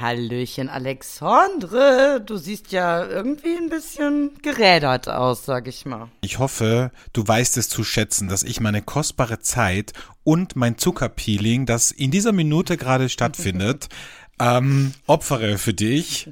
Hallöchen, Alexandre. Du siehst ja irgendwie ein bisschen gerädert aus, sag ich mal. Ich hoffe, du weißt es zu schätzen, dass ich meine kostbare Zeit und mein Zuckerpeeling, das in dieser Minute gerade stattfindet, ähm, opfere für dich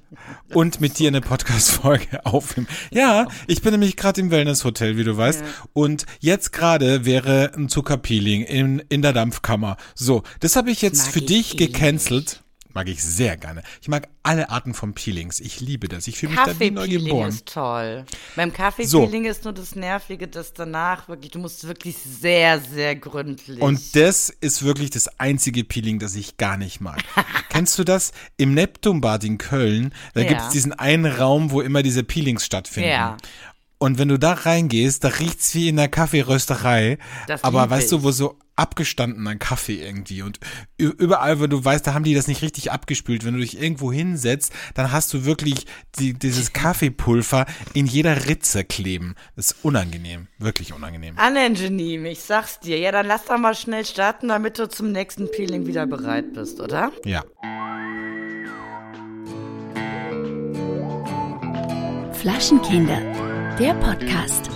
und mit dir eine Podcast-Folge aufnehmen. Ja, ich bin nämlich gerade im Wellness-Hotel, wie du weißt. Ja. Und jetzt gerade wäre ein Zuckerpeeling in, in der Dampfkammer. So, das habe ich jetzt für dich eh gecancelt. Mag ich sehr gerne. Ich mag alle Arten von Peelings. Ich liebe das. Ich fühle mich da wie neu geboren. ist toll. Beim Kaffeepeeling so. ist nur das Nervige, dass danach wirklich, du musst wirklich sehr, sehr gründlich. Und das ist wirklich das einzige Peeling, das ich gar nicht mag. Kennst du das? Im Neptunbad in Köln, da ja. gibt es diesen einen Raum, wo immer diese Peelings stattfinden. Ja. Und wenn du da reingehst, da riecht's wie in der Kaffeerösterei. Das aber weißt ich. du, wo so abgestandener Kaffee irgendwie und überall, wenn du weißt, da haben die das nicht richtig abgespült. Wenn du dich irgendwo hinsetzt, dann hast du wirklich die, dieses Kaffeepulver in jeder Ritze kleben. Das ist unangenehm, wirklich unangenehm. Unangenehm, ich sag's dir. Ja, dann lass doch mal schnell starten, damit du zum nächsten Peeling wieder bereit bist, oder? Ja. Flaschenkinder der Podcast.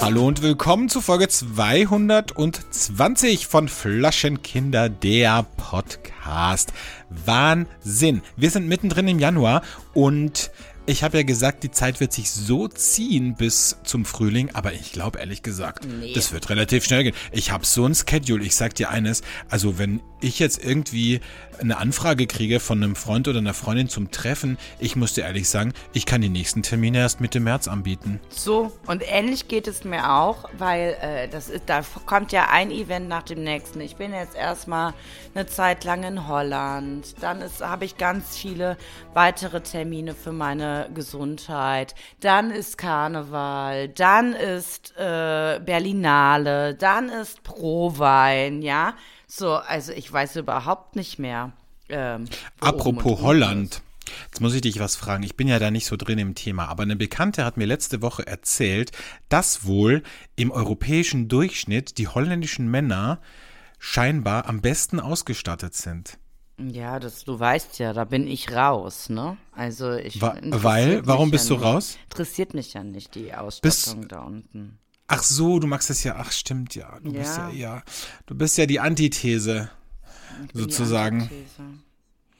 Hallo und willkommen zu Folge 220 von Flaschenkinder, der Podcast. Wahnsinn. Wir sind mittendrin im Januar und ich habe ja gesagt, die Zeit wird sich so ziehen bis zum Frühling, aber ich glaube ehrlich gesagt, nee. das wird relativ schnell gehen. Ich habe so ein Schedule. Ich sag dir eines, also wenn ich jetzt irgendwie eine Anfrage kriege von einem Freund oder einer Freundin zum Treffen, ich muss dir ehrlich sagen, ich kann die nächsten Termine erst Mitte März anbieten. So, und ähnlich geht es mir auch, weil äh, das ist, da kommt ja ein Event nach dem nächsten. Ich bin jetzt erstmal eine Zeit lang in Holland. Dann habe ich ganz viele weitere Termine für meine Gesundheit, dann ist Karneval, dann ist äh, Berlinale, dann ist Prowein, ja. So, also ich weiß überhaupt nicht mehr. Ähm, Apropos Holland. Jetzt muss ich dich was fragen. Ich bin ja da nicht so drin im Thema, aber eine Bekannte hat mir letzte Woche erzählt, dass wohl im europäischen Durchschnitt die holländischen Männer scheinbar am besten ausgestattet sind. Ja, das, du weißt ja, da bin ich raus, ne? Also ich. Wa weil? Warum bist ja du nicht. raus? Interessiert mich ja nicht die Ausstattung bist, da unten. Ach so, du magst das ja. Ach stimmt ja. Du ja. bist ja, ja. Du bist ja die Antithese, sozusagen. Die Antithese.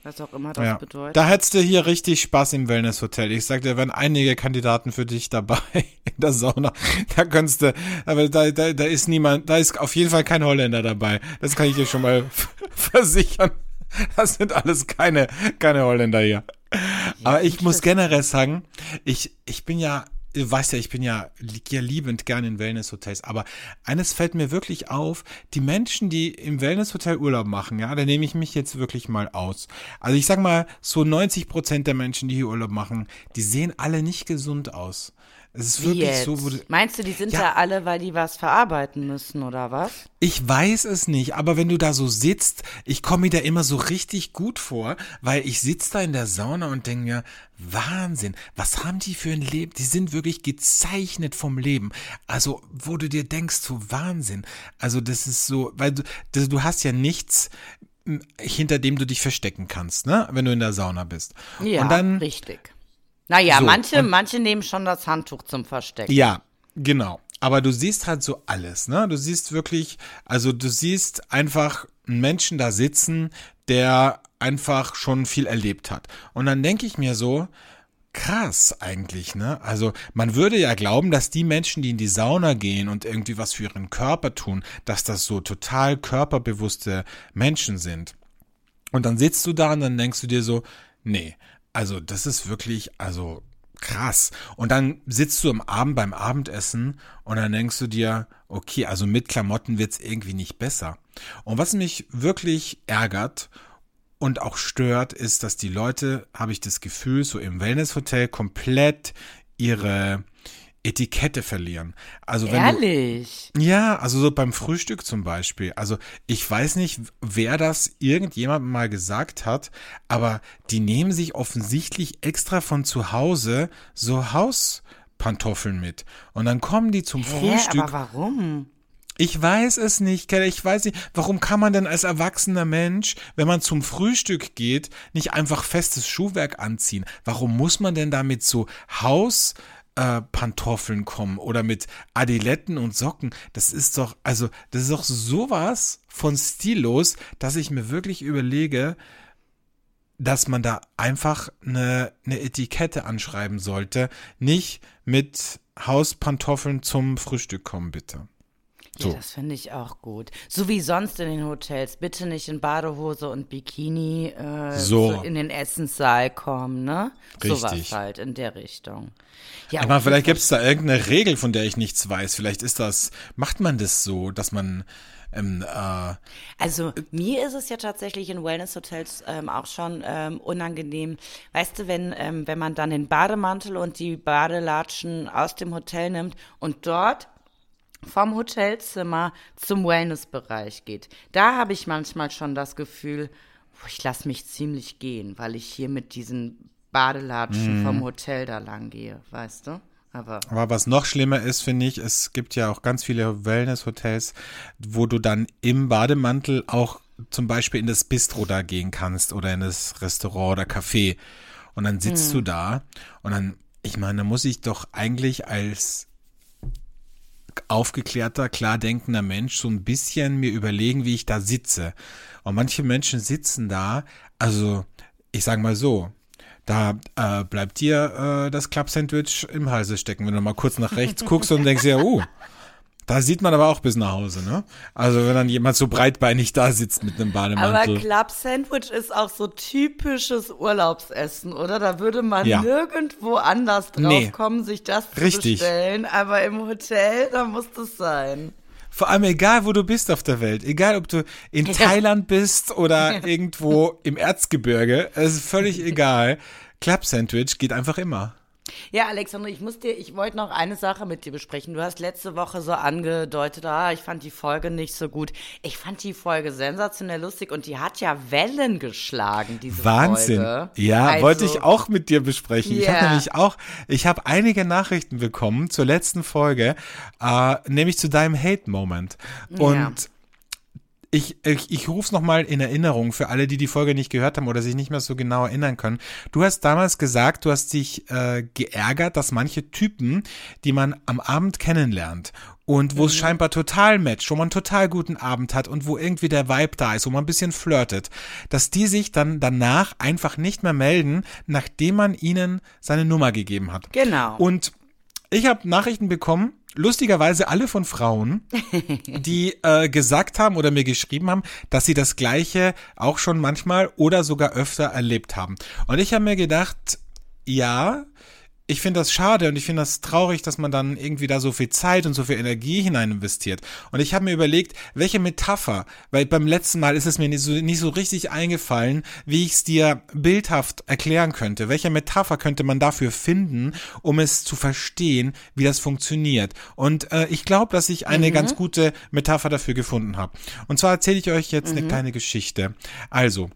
Was auch immer das ja. bedeutet. Da hättest du hier richtig Spaß im Wellness-Hotel. Ich sag dir, wären einige Kandidaten für dich dabei in der Sauna. Da könntest du, aber da, da, da ist niemand, da ist auf jeden Fall kein Holländer dabei. Das kann ich dir schon mal versichern. Das sind alles keine, keine Holländer hier. Aber ich muss generell sagen, ich, ich bin ja, du weißt ja, ich bin ja, ja liebend gerne in Wellnesshotels, aber eines fällt mir wirklich auf, die Menschen, die im Wellnesshotel Urlaub machen, ja, da nehme ich mich jetzt wirklich mal aus. Also ich sag mal, so 90 Prozent der Menschen, die hier Urlaub machen, die sehen alle nicht gesund aus. Es ist wirklich jetzt? so. Wo, Meinst du, die sind ja, da alle, weil die was verarbeiten müssen oder was? Ich weiß es nicht, aber wenn du da so sitzt, ich komme mir da immer so richtig gut vor, weil ich sitze da in der Sauna und denke mir, Wahnsinn, was haben die für ein Leben? Die sind wirklich gezeichnet vom Leben. Also, wo du dir denkst, so Wahnsinn. Also, das ist so, weil du, das, du hast ja nichts, hinter dem du dich verstecken kannst, ne? Wenn du in der Sauna bist. Ja, und dann, richtig. Naja, so, manche, manche nehmen schon das Handtuch zum Verstecken. Ja, genau. Aber du siehst halt so alles, ne? Du siehst wirklich, also du siehst einfach einen Menschen da sitzen, der einfach schon viel erlebt hat. Und dann denke ich mir so, krass eigentlich, ne? Also man würde ja glauben, dass die Menschen, die in die Sauna gehen und irgendwie was für ihren Körper tun, dass das so total körperbewusste Menschen sind. Und dann sitzt du da und dann denkst du dir so, nee, also das ist wirklich, also krass. Und dann sitzt du am Abend beim Abendessen und dann denkst du dir, okay, also mit Klamotten wird's irgendwie nicht besser. Und was mich wirklich ärgert und auch stört, ist, dass die Leute, habe ich das Gefühl, so im Wellnesshotel komplett ihre Etikette verlieren. Also wenn Ehrlich? Du, ja, also so beim Frühstück zum Beispiel. Also ich weiß nicht, wer das irgendjemand mal gesagt hat, aber die nehmen sich offensichtlich extra von zu Hause so Haus Pantoffeln mit. Und dann kommen die zum Hä, Frühstück. aber warum? Ich weiß es nicht, Keller. Ich weiß nicht, warum kann man denn als erwachsener Mensch, wenn man zum Frühstück geht, nicht einfach festes Schuhwerk anziehen? Warum muss man denn da mit so Haus äh, Pantoffeln kommen oder mit Adiletten und Socken? Das ist doch, also, das ist doch sowas von stillos, dass ich mir wirklich überlege, dass man da einfach eine, eine Etikette anschreiben sollte. Nicht mit Hauspantoffeln zum Frühstück kommen, bitte. So. Ja, das finde ich auch gut. So wie sonst in den Hotels. Bitte nicht in Badehose und Bikini äh, So. so in den Essenssaal kommen, ne? Sowas Richtig. halt in der Richtung. Ja, Aber vielleicht gibt es da irgendeine Regel, von der ich nichts weiß. Vielleicht ist das, macht man das so, dass man ähm, äh, Also mir ist es ja tatsächlich in Wellness-Hotels ähm, auch schon ähm, unangenehm. Weißt du, wenn, ähm, wenn man dann den Bademantel und die Badelatschen aus dem Hotel nimmt und dort vom Hotelzimmer zum Wellnessbereich geht. Da habe ich manchmal schon das Gefühl, ich lasse mich ziemlich gehen, weil ich hier mit diesen Badelatschen vom Hotel da lang gehe, weißt du? Aber Aber was noch schlimmer ist, finde ich, es gibt ja auch ganz viele Wellness-Hotels, wo du dann im Bademantel auch zum Beispiel in das Bistro da gehen kannst oder in das Restaurant oder Café. Und dann sitzt du da und dann, ich meine, da muss ich doch eigentlich als aufgeklärter, klar denkender Mensch so ein bisschen mir überlegen, wie ich da sitze. Und manche Menschen sitzen da, also ich sage mal so, da äh, bleibt dir äh, das Club-Sandwich im Halse stecken, wenn du mal kurz nach rechts guckst und denkst, ja, uh, da sieht man aber auch bis nach Hause, ne? Also wenn dann jemand so breitbeinig da sitzt mit einem Aber Bademantel. Club Sandwich ist auch so typisches Urlaubsessen, oder? Da würde man Ja. nirgendwo anders drauf Nee. kommen, sich das zu Richtig. bestellen. Aber im Hotel, da muss das sein. Vor allem egal, wo du bist auf der Welt. Egal, ob du in Thailand bist oder irgendwo im Erzgebirge. Es ist völlig egal. Club Sandwich geht einfach immer. Ja, Alexandra, ich muss dir, ich wollte noch eine Sache mit dir besprechen. Du hast letzte Woche so angedeutet, ah, ich fand die Folge nicht so gut. Ich fand die Folge sensationell lustig und die hat ja Wellen geschlagen, diese Wahnsinn. Folge. Ja, Also, wollte ich auch mit dir besprechen. Ich habe nämlich auch, ich habe einige Nachrichten bekommen zur letzten Folge, äh, nämlich zu deinem Hate-Moment. Und ich, ich, ich rufe es nochmal in Erinnerung für alle, die die Folge nicht gehört haben oder sich nicht mehr so genau erinnern können. Du hast damals gesagt, du hast dich äh, geärgert, dass manche Typen, die man am Abend kennenlernt und wo es scheinbar total matcht, wo man einen total guten Abend hat und wo irgendwie der Vibe da ist, wo man ein bisschen flirtet, dass die sich dann danach einfach nicht mehr melden, nachdem man ihnen seine Nummer gegeben hat. Genau. Und ich habe Nachrichten bekommen, lustigerweise alle von Frauen, die äh, gesagt haben oder mir geschrieben haben, dass sie das Gleiche auch schon manchmal oder sogar öfter erlebt haben. Und ich habe mir gedacht, ja, ich finde das schade und ich finde das traurig, dass man dann irgendwie da so viel Zeit und so viel Energie hinein investiert. Und ich habe mir überlegt, welche Metapher, weil beim letzten Mal ist es mir nicht so, nicht so richtig eingefallen, wie ich es dir bildhaft erklären könnte. Welche Metapher könnte man dafür finden, um es zu verstehen, wie das funktioniert? Und äh, ich glaube, dass ich eine ganz gute Metapher dafür gefunden habe. Und zwar erzähle ich euch jetzt eine kleine Geschichte. Also,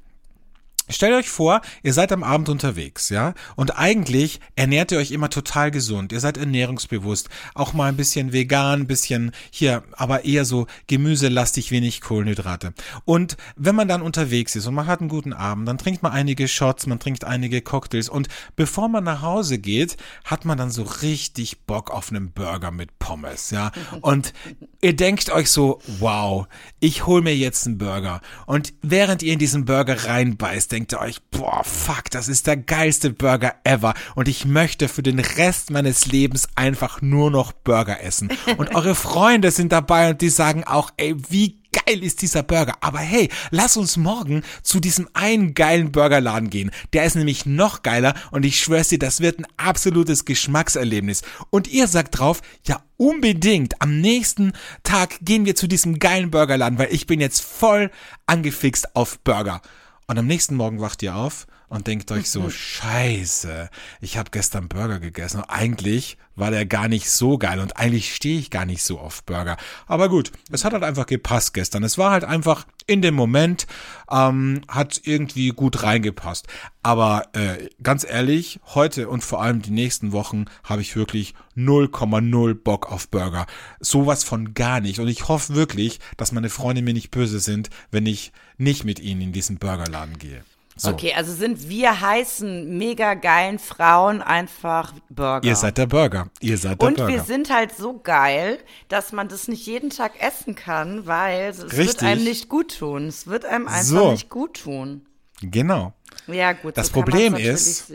Stellt euch vor, ihr seid am Abend unterwegs, ja? Und eigentlich ernährt ihr euch immer total gesund. Ihr seid ernährungsbewusst. Auch mal ein bisschen vegan, ein bisschen hier, aber eher so gemüselastig, wenig Kohlenhydrate. Und wenn man dann unterwegs ist und man hat einen guten Abend, dann trinkt man einige Shots, man trinkt einige Cocktails und bevor man nach Hause geht, hat man dann so richtig Bock auf einen Burger mit Pommes, ja? Und ihr denkt euch so, wow, ich hol mir jetzt einen Burger. Und während ihr in diesen Burger reinbeißt, denkt ihr euch, boah, fuck, das ist der geilste Burger ever. Und ich möchte für den Rest meines Lebens einfach nur noch Burger essen. Und eure Freunde sind dabei und die sagen auch, ey, wie geil ist dieser Burger. Aber hey, lass uns morgen zu diesem einen geilen Burgerladen gehen. Der ist nämlich noch geiler und ich schwör's dir, das wird ein absolutes Geschmackserlebnis. Und ihr sagt drauf, ja, unbedingt. Am nächsten Tag gehen wir zu diesem geilen Burgerladen, weil ich bin jetzt voll angefixt auf Burger. Und am nächsten Morgen wacht ihr auf und denkt euch so, scheiße, ich habe gestern Burger gegessen. Eigentlich war der gar nicht so geil und eigentlich stehe ich gar nicht so auf Burger. Aber gut, es hat halt einfach gepasst gestern. Es war halt einfach in dem Moment, ähm, hat irgendwie gut reingepasst. Aber äh, ganz ehrlich, heute und vor allem die nächsten Wochen habe ich wirklich 0,0 Bock auf Burger. Sowas von gar nicht. Und ich hoffe wirklich, dass meine Freunde mir nicht böse sind, wenn ich nicht mit ihnen in diesen Burgerladen gehe. So. Okay, also sind wir heißen, mega geilen Frauen einfach Burger. Ihr seid der Burger. Ihr seid der Und Burger. wir sind halt so geil, dass man das nicht jeden Tag essen kann, weil es wird Richtig. einem nicht gut tun. Es wird einem einfach So. nicht gut tun. genau. Ja, gut. Das so Problem ist-.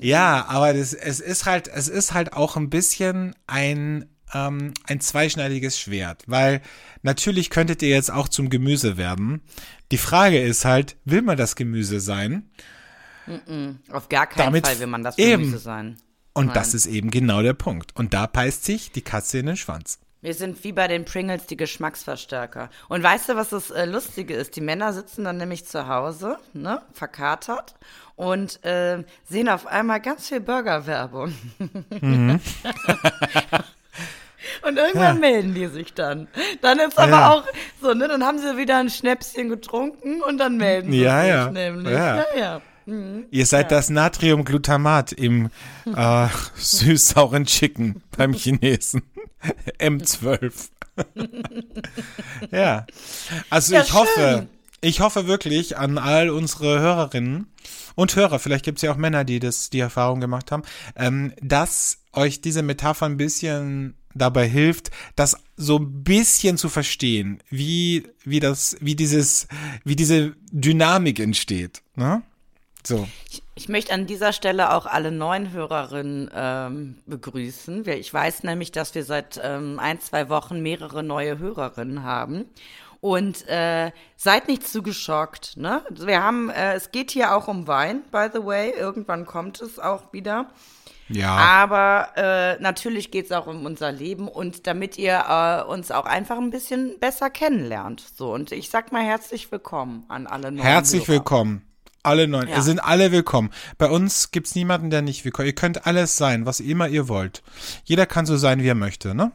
Ja, aber das, es ist halt, es ist halt auch ein bisschen ein, ähm, ein zweischneidiges Schwert, weil natürlich könntet ihr jetzt auch zum Gemüse werden. Die Frage ist halt, will man das Gemüse sein? Auf gar keinen Damit Fall will man das eben. Gemüse sein. Und Nein. das ist eben genau der Punkt. Und da beißt sich die Katze in den Schwanz. Wir sind wie bei den Pringles die Geschmacksverstärker. Und weißt du, was das äh, Lustige ist? Die Männer sitzen dann nämlich zu Hause, ne, verkatert und äh, sehen auf einmal ganz viel Burgerwerbung. Mhm. und irgendwann Ja. melden die sich dann. Dann ist aber Ja. auch so, ne, dann haben sie wieder ein Schnäpschen getrunken und dann melden sie Ja, sich ja. nämlich. Ja. ja. ja. Ihr seid das Natriumglutamat im äh, süß-sauren Chicken beim Chinesen. M12. ja. Also ich hoffe, schön. ich hoffe wirklich an all unsere Hörerinnen und Hörer, vielleicht gibt es ja auch Männer, die das, die Erfahrung gemacht haben, ähm, dass euch diese Metapher ein bisschen dabei hilft, das so ein bisschen zu verstehen, wie, wie das, wie dieses, wie diese Dynamik entsteht. Ne? So. Ich, ich möchte an dieser Stelle auch alle neuen Hörerinnen ähm, begrüßen. Ich weiß nämlich, dass wir seit ähm, ein, zwei Wochen mehrere neue Hörerinnen haben. Und äh, seid nicht zu geschockt. Ne? Wir haben, äh, es geht hier auch um Wein, by the way. Irgendwann kommt es auch wieder. Ja. Aber äh, natürlich geht es auch um unser Leben und damit ihr äh, uns auch einfach ein bisschen besser kennenlernt. So, und ich sag mal herzlich willkommen an alle neuen Herzlich Hörer. willkommen. Alle neun. Ja. Sind alle willkommen. Bei uns gibt's niemanden, der nicht willkommen. Ihr könnt alles sein, was immer ihr wollt. Jeder kann so sein, wie er möchte, ne?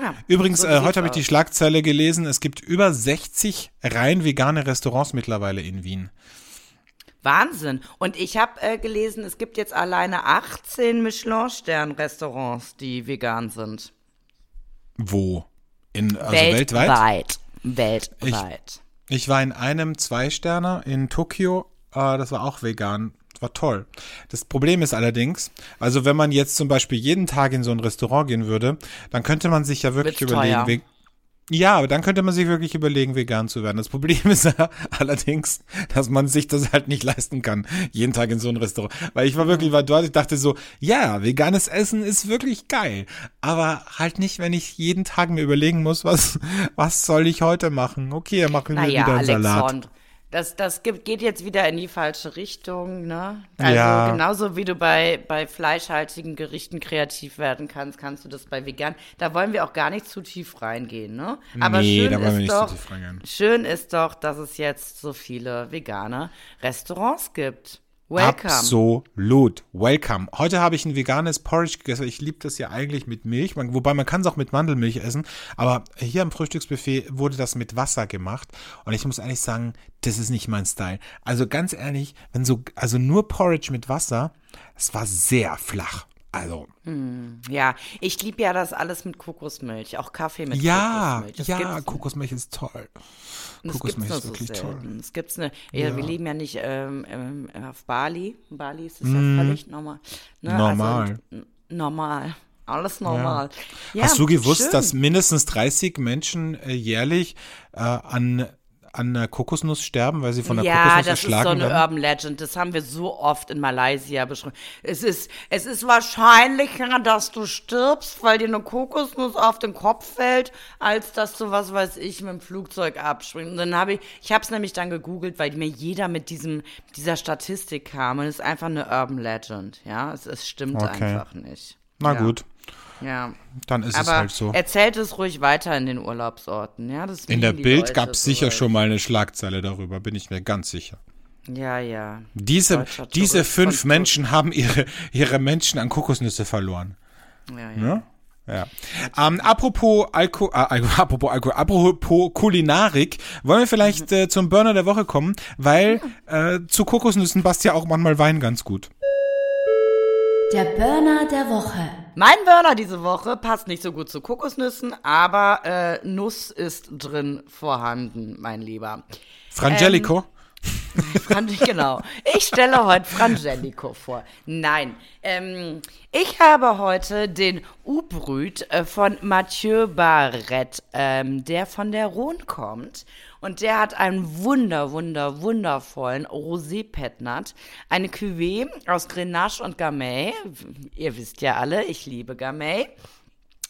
Ja, Übrigens, so äh, heute habe ich die. Schlagzeile gelesen, es gibt über 60 rein vegane Restaurants mittlerweile in Wien. Wahnsinn. Und ich habe äh, gelesen, es gibt jetzt alleine 18 Michelin-Stern-Restaurants, die vegan sind. Wo? In, also weltweit? Weltweit. Ich war in einem Zwei-Sterner in Tokio, äh, das war auch vegan. Das war toll. Das Problem ist allerdings, also wenn man jetzt zum Beispiel jeden Tag in so ein Restaurant gehen würde, dann könnte man sich ja wirklich Wird's überlegen, teuer. Ja, aber dann könnte man sich wirklich überlegen, vegan zu werden. Das Problem ist ja allerdings, dass man sich das halt nicht leisten kann, jeden Tag in so ein Restaurant. Weil ich war wirklich, war dort, ich dachte so, ja, veganes Essen ist wirklich geil. Aber halt nicht, wenn ich jeden Tag mir überlegen muss, was, was soll ich heute machen? Okay, dann machen wir Naja, wieder einen Salat. Das, das gibt, geht jetzt wieder in die falsche Richtung, ne? Also Ja. genauso wie du bei, bei fleischhaltigen Gerichten kreativ werden kannst, kannst du das bei vegan. Da wollen wir auch gar nicht zu tief reingehen, ne? Aber Nee, schön da wollen wir ist nicht zu doch, tief reingehen. schön ist doch, dass es jetzt so viele vegane Restaurants gibt. Welcome. Absolut. Welcome. Heute habe ich ein veganes Porridge gegessen. Ich liebe das ja eigentlich mit Milch, man, wobei man kann es auch mit Mandelmilch essen. Aber hier am Frühstücksbuffet wurde das mit Wasser gemacht. Und ich muss ehrlich sagen, das ist nicht mein Style. Also ganz ehrlich, wenn so, also nur Porridge mit Wasser, es war sehr flach. Also, Ja, ich liebe ja das alles mit Kokosmilch, auch Kaffee mit ja, Kokosmilch. Das ja, Kokosmilch ist toll. Das Kokosmilch ist nur so wirklich toll. Es gibt's eine, ja. wir leben ja nicht ähm, ähm, auf Bali. In Bali ist es ja völlig normal. Ne? Mhm. Normal. Also, normal. Alles normal. Ja. Hast du gewusst, schön. dass mindestens 30 Menschen äh, jährlich äh, an, an einer Kokosnuss sterben, weil sie von der ja, Kokosnuss das ist so erschlagen eine werden? Urban Legend. Das haben wir so oft in Malaysia beschrieben. Es ist, es ist wahrscheinlicher, dass du stirbst, weil dir eine Kokosnuss auf den Kopf fällt, als dass du, was weiß ich, mit dem Flugzeug abspringst. Und dann habe ich, ich habe es nämlich dann gegoogelt, weil mir jeder mit diesem, dieser Statistik kam. Und es ist einfach eine Urban Legend. Ja, es, es stimmt Okay. einfach nicht. Na ja. gut, Ja. dann ist es Aber halt so. erzählt es ruhig weiter in den Urlaubsorten. Ja, das In der Bild gab es sicher schon mal eine Schlagzeile darüber, bin ich mir ganz sicher. Ja, ja. Diese, diese fünf Menschen haben ihre, ihre Menschen an Kokosnüsse verloren. Ja, ja. Ne? Ja. Ähm, apropos Alko, äh, apropos Alko, apropos Kulinarik, wollen wir vielleicht äh, zum Burner der Woche kommen, weil äh, zu Kokosnüssen passt ja auch manchmal Wein ganz gut. Der Burner der Woche. Mein Burner diese Woche passt nicht so gut zu Kokosnüssen, aber äh, Nuss ist drin vorhanden, mein Lieber. Frangelico. Fran genau. Ich stelle heute Frangelico vor. Nein, ähm, ich habe heute den Ubrüt äh, von Mathieu Barrett, ähm, der von der Rhone kommt. Und der hat einen wunder, wunder, wundervollen Rosé Petnat. Eine Cuvée aus Grenache und Gamay. Ihr wisst ja alle, ich liebe Gamay.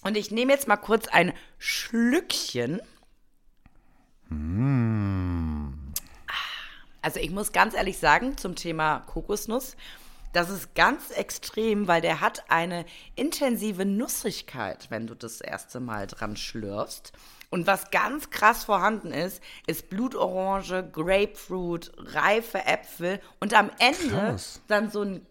Und ich nehme jetzt mal kurz ein Schlückchen. Also ich muss ganz ehrlich sagen zum Thema Kokosnuss, das ist ganz extrem, weil der hat eine intensive Nussigkeit, wenn du das erste Mal dran schlürfst. Und was ganz krass vorhanden ist, ist Blutorange, Grapefruit, reife Äpfel und am Ende Krass. dann so ein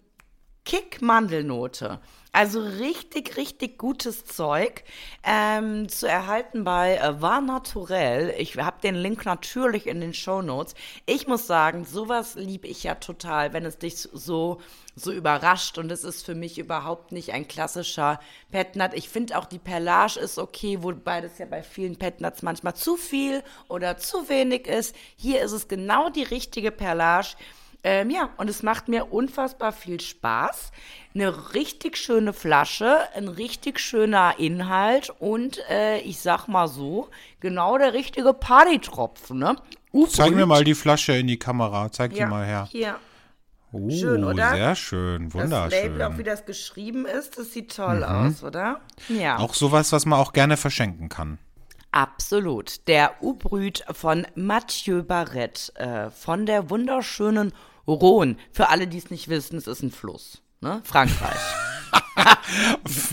Kick Mandelnote. Also richtig, richtig gutes Zeug ähm, zu erhalten bei äh, Var Naturel. Ich habe den Link natürlich in den Show Notes. Ich muss sagen, sowas liebe ich ja total, wenn es dich so so überrascht und es ist für mich überhaupt nicht ein klassischer Petnat. Ich finde auch die Perlage ist okay, wobei das ja bei vielen Petnats manchmal zu viel oder zu wenig ist. Hier ist es genau die richtige Perlage. Ähm, ja, und es macht mir unfassbar viel Spaß. Eine richtig schöne Flasche, ein richtig schöner Inhalt und äh, ich sag mal so, genau der richtige Partytropfen, ne? Zeig mir mal die Flasche in die Kamera. Zeig die ja, mal her. Hier. Oh, schön, oder? sehr schön, Das Label, auch wunderschön. wie das geschrieben ist, das sieht toll aus, oder? Ja. Auch sowas, was man auch gerne verschenken kann. Absolut. Der Ubrüt von Mathieu Barrett äh, von der wunderschönen Rhone. Für alle, die es nicht wissen, es ist ein Fluss. Ne? Frankreich.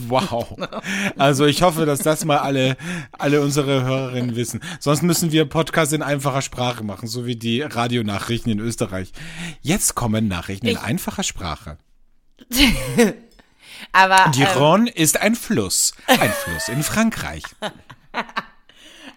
Wow. Also ich hoffe, dass das mal alle, alle unsere Hörerinnen wissen. Sonst müssen wir Podcast in einfacher Sprache machen, so wie die Radionachrichten in Österreich. Jetzt kommen Nachrichten in Ich- einfacher Sprache. Aber, Die ähm, Rhone ist ein Fluss. Ein Fluss in Frankreich.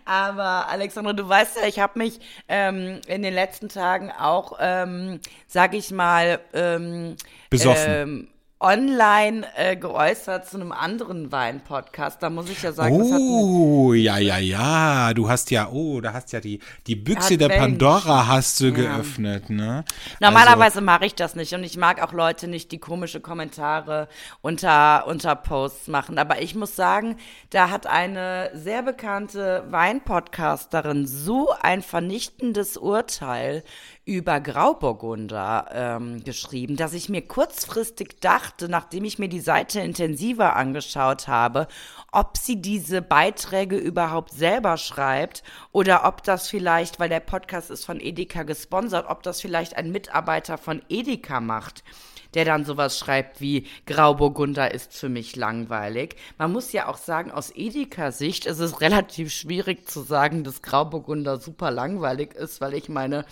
aber Alexandra, du weißt ja, ich habe mich ähm, in den letzten Tagen auch, ähm, sag ich mal, ähm, Besoffen. Ähm, online äh, geäußert zu einem anderen Wein-Podcast. Da muss ich ja sagen, Oh, ja, ja, ja. Du hast ja, oh, da hast ja die, die Büchse der Advent. Pandora hast du geöffnet, ne? Normalerweise mache ich das nicht und ich mag auch Leute nicht, die komische Kommentare unter, unter Posts machen. Aber ich muss sagen, da hat eine sehr bekannte Weinpodcasterin so ein vernichtendes Urteil über Grauburgunder ähm, geschrieben, dass ich mir kurzfristig dachte, nachdem ich mir die Seite intensiver angeschaut habe, ob sie diese Beiträge überhaupt selber schreibt oder ob das vielleicht, weil der Podcast ist von Edeka gesponsert, ob das vielleicht ein Mitarbeiter von Edeka macht der dann sowas schreibt wie Grauburgunder ist für mich langweilig. Man muss ja auch sagen, aus Edeka-Sicht ist es relativ schwierig zu sagen, dass Grauburgunder super langweilig ist, weil ich meine,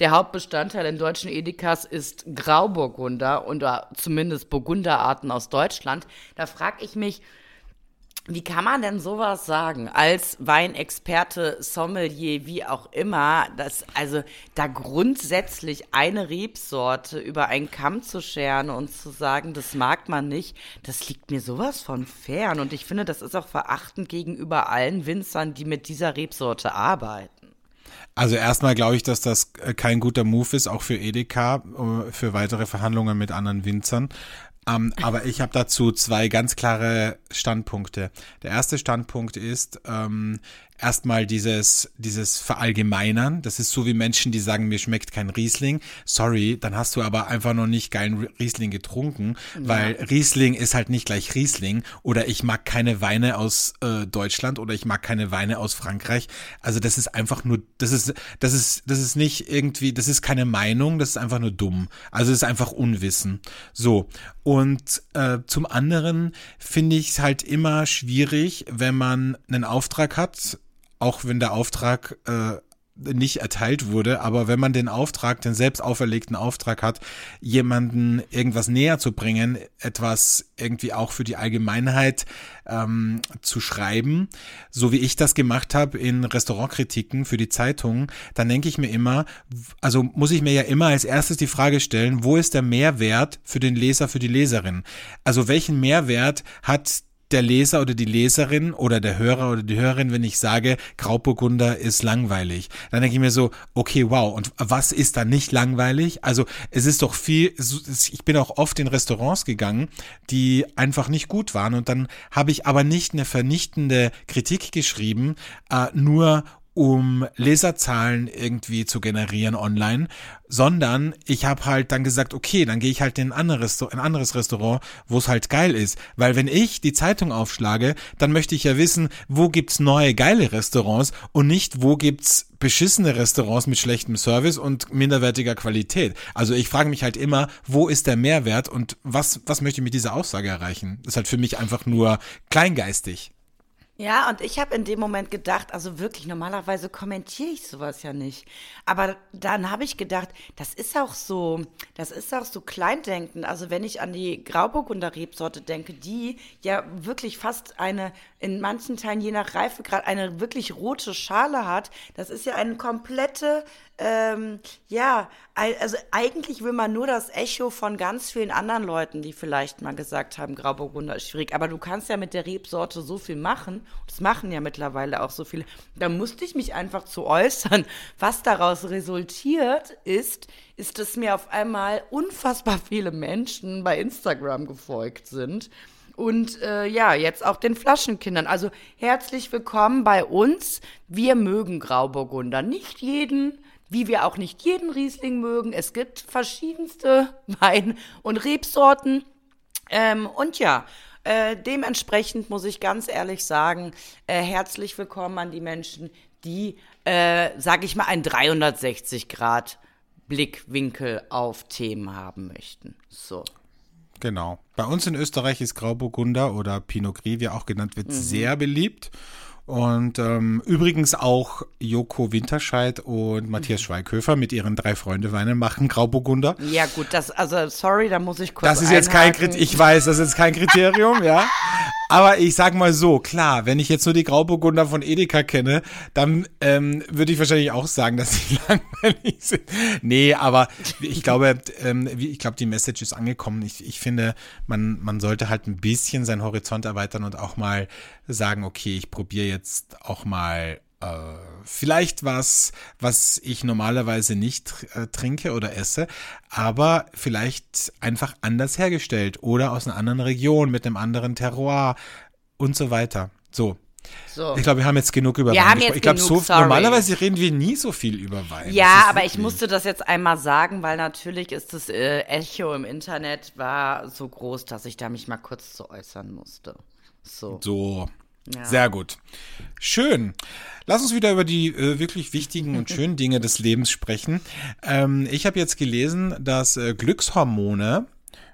der Hauptbestandteil in deutschen Edekas ist Grauburgunder oder zumindest Burgunderarten aus Deutschland. Da frage ich mich, wie kann man denn sowas sagen als Weinexperte, Sommelier, wie auch immer, dass also da grundsätzlich eine Rebsorte über einen Kamm zu scheren und zu sagen, das mag man nicht, das liegt mir sowas von fern und ich finde, das ist auch verachtend gegenüber allen Winzern, die mit dieser Rebsorte arbeiten. Also erstmal glaube ich, dass das äh, kein guter Move ist, auch für Edeka, äh, für weitere Verhandlungen mit anderen Winzern. Ähm, aber ich habe dazu zwei ganz klare Standpunkte. Der erste Standpunkt ist ähm, erstmal dieses, dieses Verallgemeinern. Das ist so wie Menschen, die sagen, mir schmeckt kein Riesling. Sorry, dann hast du aber einfach noch nicht geilen Riesling getrunken, weil Riesling ist halt nicht gleich Riesling. Oder ich mag keine Weine aus äh, Deutschland oder ich mag keine Weine aus Frankreich. Also das ist einfach nur, das ist, das ist, das ist nicht irgendwie, das ist keine Meinung, das ist einfach nur dumm. Also es ist einfach Unwissen. So. Und äh, zum anderen finde ich es halt immer schwierig, wenn man einen Auftrag hat, auch wenn der Auftrag äh, nicht erteilt wurde, aber wenn man den Auftrag, den selbst auferlegten Auftrag hat, jemanden irgendwas näher zu bringen, etwas irgendwie auch für die Allgemeinheit ähm, zu schreiben, so wie ich das gemacht habe in Restaurantkritiken für die Zeitung, dann denke ich mir immer, also muss ich mir ja immer als erstes die Frage stellen, wo ist der Mehrwert für den Leser, für die Leserin? Also welchen Mehrwert hat der Leser oder die Leserin oder der Hörer oder die Hörerin, wenn ich sage, Grauburgunder ist langweilig. Dann denke ich mir so, okay, wow, und was ist da nicht langweilig? Also es ist doch viel, ich bin auch oft in Restaurants gegangen, die einfach nicht gut waren und dann habe ich aber nicht eine vernichtende Kritik geschrieben, äh, nur um Leserzahlen irgendwie zu generieren online, sondern ich habe halt dann gesagt, okay, dann gehe ich halt in ein anderes, ein anderes Restaurant, wo es halt geil ist. Weil wenn ich die Zeitung aufschlage, dann möchte ich ja wissen, wo gibt's neue geile Restaurants und nicht, wo gibt's beschissene Restaurants mit schlechtem Service und minderwertiger Qualität. Also ich frage mich halt immer, wo ist der Mehrwert und was, was möchte ich mit dieser Aussage erreichen? Das ist halt für mich einfach nur kleingeistig. Ja, und ich habe in dem Moment gedacht, also wirklich, normalerweise kommentiere ich sowas ja nicht. Aber dann habe ich gedacht, das ist auch so, das ist auch so kleindenkend. Also wenn ich an die Grauburgunder Rebsorte denke, die ja wirklich fast eine, in manchen Teilen je nach Reifegrad, eine wirklich rote Schale hat, das ist ja eine komplette ähm, ja, also eigentlich will man nur das Echo von ganz vielen anderen Leuten, die vielleicht mal gesagt haben, Grauburgunder ist schwierig. Aber du kannst ja mit der Rebsorte so viel machen. Das machen ja mittlerweile auch so viele. Da musste ich mich einfach zu äußern. Was daraus resultiert ist, ist, dass mir auf einmal unfassbar viele Menschen bei Instagram gefolgt sind. Und äh, ja, jetzt auch den Flaschenkindern. Also herzlich willkommen bei uns. Wir mögen Grauburgunder. Nicht jeden, wie wir auch nicht jeden Riesling mögen. Es gibt verschiedenste Wein- und Rebsorten. Ähm, und ja, äh, dementsprechend muss ich ganz ehrlich sagen, äh, herzlich willkommen an die Menschen, die, äh, sag ich mal, einen 360 Grad Blickwinkel auf Themen haben möchten. So. Genau. Bei uns in Österreich ist Grauburgunder oder Pinot Gris, wie auch genannt wird, mhm. sehr beliebt. Und ähm, übrigens auch Joko Winterscheid und Matthias Schweighöfer mit ihren drei Freunde Weinen machen Grauburgunder. Ja gut, das also sorry, da muss ich kurz Das ist jetzt kein Kriterium, ich weiß, das ist kein Kriterium, ja. Aber ich sag mal so, klar, wenn ich jetzt nur die Grauburgunder von Edeka kenne, dann ähm, würde ich wahrscheinlich auch sagen, dass sie langweilig sind. Nee, aber ich glaube, ähm, ich glaube, die Message ist angekommen. Ich, ich finde, man, man sollte halt ein bisschen seinen Horizont erweitern und auch mal sagen, okay, ich probiere jetzt auch mal äh, vielleicht was, was ich normalerweise nicht äh, trinke oder esse, aber vielleicht einfach anders hergestellt oder aus einer anderen Region mit einem anderen Terroir und so weiter. So. So. Ich glaube, wir haben jetzt genug über wir Wein gesprochen. Ich glaube, so, normalerweise reden wir nie so viel über Wein. Ja, aber ich musste das jetzt einmal sagen, weil natürlich ist das äh, Echo im Internet war so groß, dass ich da mich mal kurz zu äußern musste. So. So. Sehr gut. Schön. Lass uns wieder über die äh, wirklich wichtigen und schönen Dinge des Lebens sprechen. Ähm, ich habe jetzt gelesen, dass äh, Glückshormone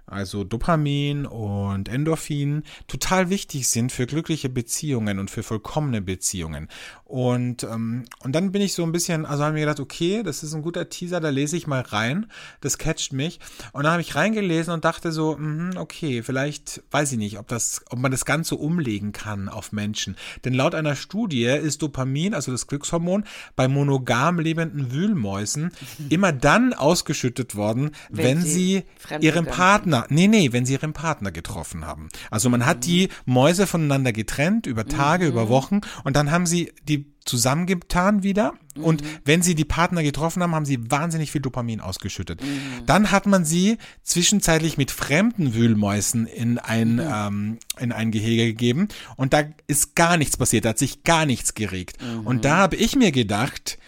also Dopamin und Endorphin, total wichtig sind für glückliche Beziehungen und für vollkommene Beziehungen. Und, ähm, und dann bin ich so ein bisschen, also habe mir gedacht, okay, das ist ein guter Teaser, da lese ich mal rein, das catcht mich. Und dann habe ich reingelesen und dachte so, mh, okay, vielleicht weiß ich nicht, ob, das, ob man das Ganze umlegen kann auf Menschen. Denn laut einer Studie ist Dopamin, also das Glückshormon, bei monogam lebenden Wühlmäusen immer dann ausgeschüttet worden, wenn, wenn sie, sie ihren Partner nee, nee, wenn sie ihren Partner getroffen haben. Also man hat die Mäuse voneinander getrennt über Tage, mhm. über Wochen und dann haben sie die zusammengetan wieder. Mhm. Und wenn sie die Partner getroffen haben, haben sie wahnsinnig viel Dopamin ausgeschüttet. Mhm. Dann hat man sie zwischenzeitlich mit fremden Wühlmäusen in ein, mhm. ähm, in ein Gehege gegeben und da ist gar nichts passiert, da hat sich gar nichts geregt. Und da habe ich mir gedacht,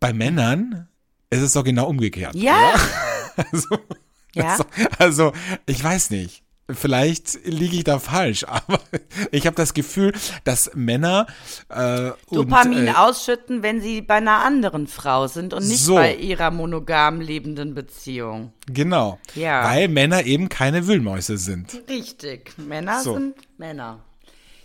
bei Männern ist es doch genau umgekehrt. Ja. Also, ja? Also, also, ich weiß nicht. Vielleicht liege ich da falsch, aber ich habe das Gefühl, dass Männer äh, Dopamin und, äh, ausschütten, wenn sie bei einer anderen Frau sind und nicht so. bei ihrer monogam lebenden Beziehung. Genau. Ja. Weil Männer eben keine Wühlmäuse sind. Richtig. Männer so. sind Männer.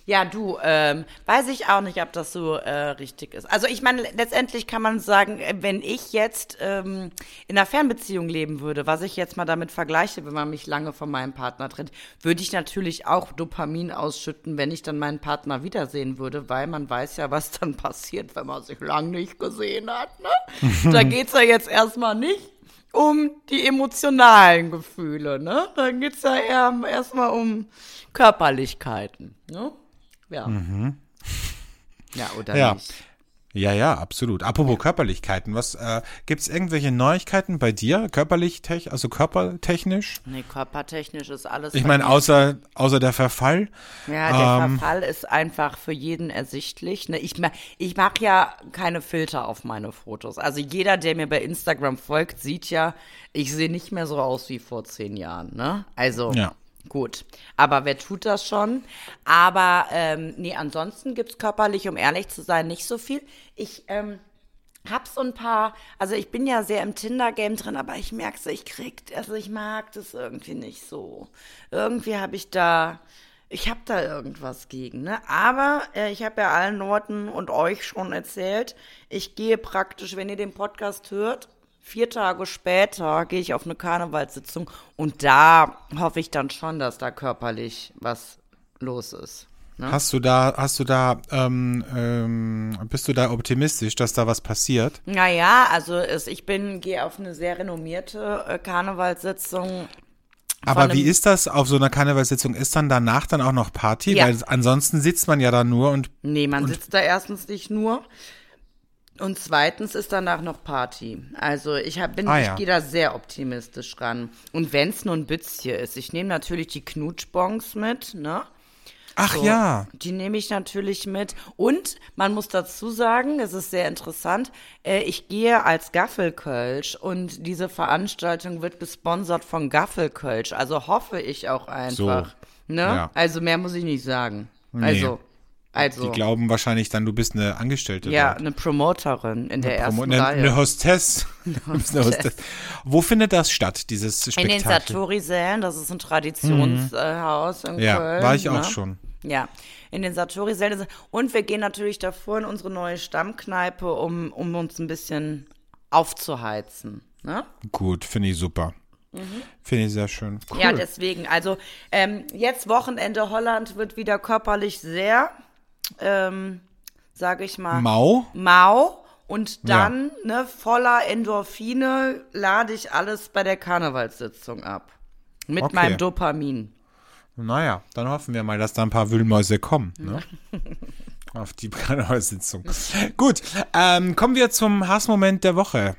Ja, du, ähm, weiß ich auch nicht, ob das so äh, richtig ist. Also ich meine, letztendlich kann man sagen, äh, wenn ich jetzt ähm, in einer Fernbeziehung leben würde, was ich jetzt mal damit vergleiche, wenn man mich lange von meinem Partner trennt, würde ich natürlich auch Dopamin ausschütten, wenn ich dann meinen Partner wiedersehen würde, weil man weiß ja, was dann passiert, wenn man sich lang nicht gesehen hat. Ne? da geht's ja jetzt erstmal nicht um die emotionalen Gefühle, ne? Da geht's ja eher erstmal um Körperlichkeiten, ne? Ja. Mhm. Ja, oder Ja. nicht? Ja, ja, absolut. Apropos Körperlichkeiten, was äh, gibt's irgendwelche Neuigkeiten bei dir, körperlich, tech, also körpertechnisch? Nee, körpertechnisch ist alles. Ich meine, außer außer der Verfall. Ja, der ähm, Verfall ist einfach für jeden ersichtlich. Ne? Ich, ich mache ja keine Filter auf meine Fotos. Also jeder, der mir bei Instagram folgt, sieht ja, ich sehe nicht mehr so aus wie vor zehn Jahren. Ne? Also Ja. Gut. Aber wer tut das schon? Aber ähm, nee, ansonsten gibt's körperlich, um ehrlich zu sein, nicht so viel. Ich ähm, hab so ein paar, also ich bin ja sehr im Tinder-Game drin, aber ich merke so, ich krieg, also ich mag das irgendwie nicht so. Irgendwie habe ich da, ich habe da irgendwas gegen, ne? Aber äh, ich habe ja allen Leuten und euch schon erzählt, ich gehe praktisch, wenn ihr den Podcast hört, vier Tage später gehe ich auf eine Karnevalssitzung und da hoffe ich dann schon, dass da körperlich was los ist. Ne? Hast du da, hast du da, ähm, ähm, bist du da optimistisch, dass da was passiert? Naja, also es, ich bin, gehe auf eine sehr renommierte äh, Karnevalssitzung. Aber wie ist das auf so einer Karnevalssitzung? Ist dann danach dann auch noch Party? Ja. Weil ansonsten sitzt man ja da nur und Nee, man sitzt da erstens nicht nur. Und zweitens ist danach noch Party. Also ich hab, bin, Ah, ich ja. gehe da sehr optimistisch ran. Und wenn es nur ein Bützchen ist, ich nehme natürlich die Knutschbons mit, ne? ach So, ja, Die nehme ich natürlich mit. Und man muss dazu sagen, es ist sehr interessant, äh, ich gehe als Gaffelkölsch und diese Veranstaltung wird gesponsert von Gaffelkölsch. Also hoffe ich auch einfach. Ne? ja. Also mehr muss ich nicht sagen. Nee. Also, also. die glauben wahrscheinlich dann, du bist eine Angestellte. ja, dort. eine Promoterin in der Promo- ersten eine, Reihe. eine Hostess. Eine Hostess. Wo findet das statt, dieses in Spektakel? den Satori-Sälen, das ist ein Traditionshaus in Mhm. ja, Köln. war ich auch ne? schon. Ja, in den Satori-Sälen. Und wir gehen natürlich davor in unsere neue Stammkneipe, um, um uns ein bisschen aufzuheizen. Ne? Gut, finde ich super. Finde ich sehr schön. Cool. Mhm. Ja, deswegen. Also ähm, jetzt Wochenende Holland wird wieder körperlich sehr, ähm, sage ich mal, Mau? mau. Und dann, ne, voller Endorphine, lade ich alles bei der Karnevalssitzung ab. Mit Okay. meinem Dopamin. Naja, dann hoffen wir mal, dass da ein paar Wühlmäuse kommen. Ne? Auf die Karnevalssitzung. Gut, ähm, kommen wir zum Hassmoment der Woche.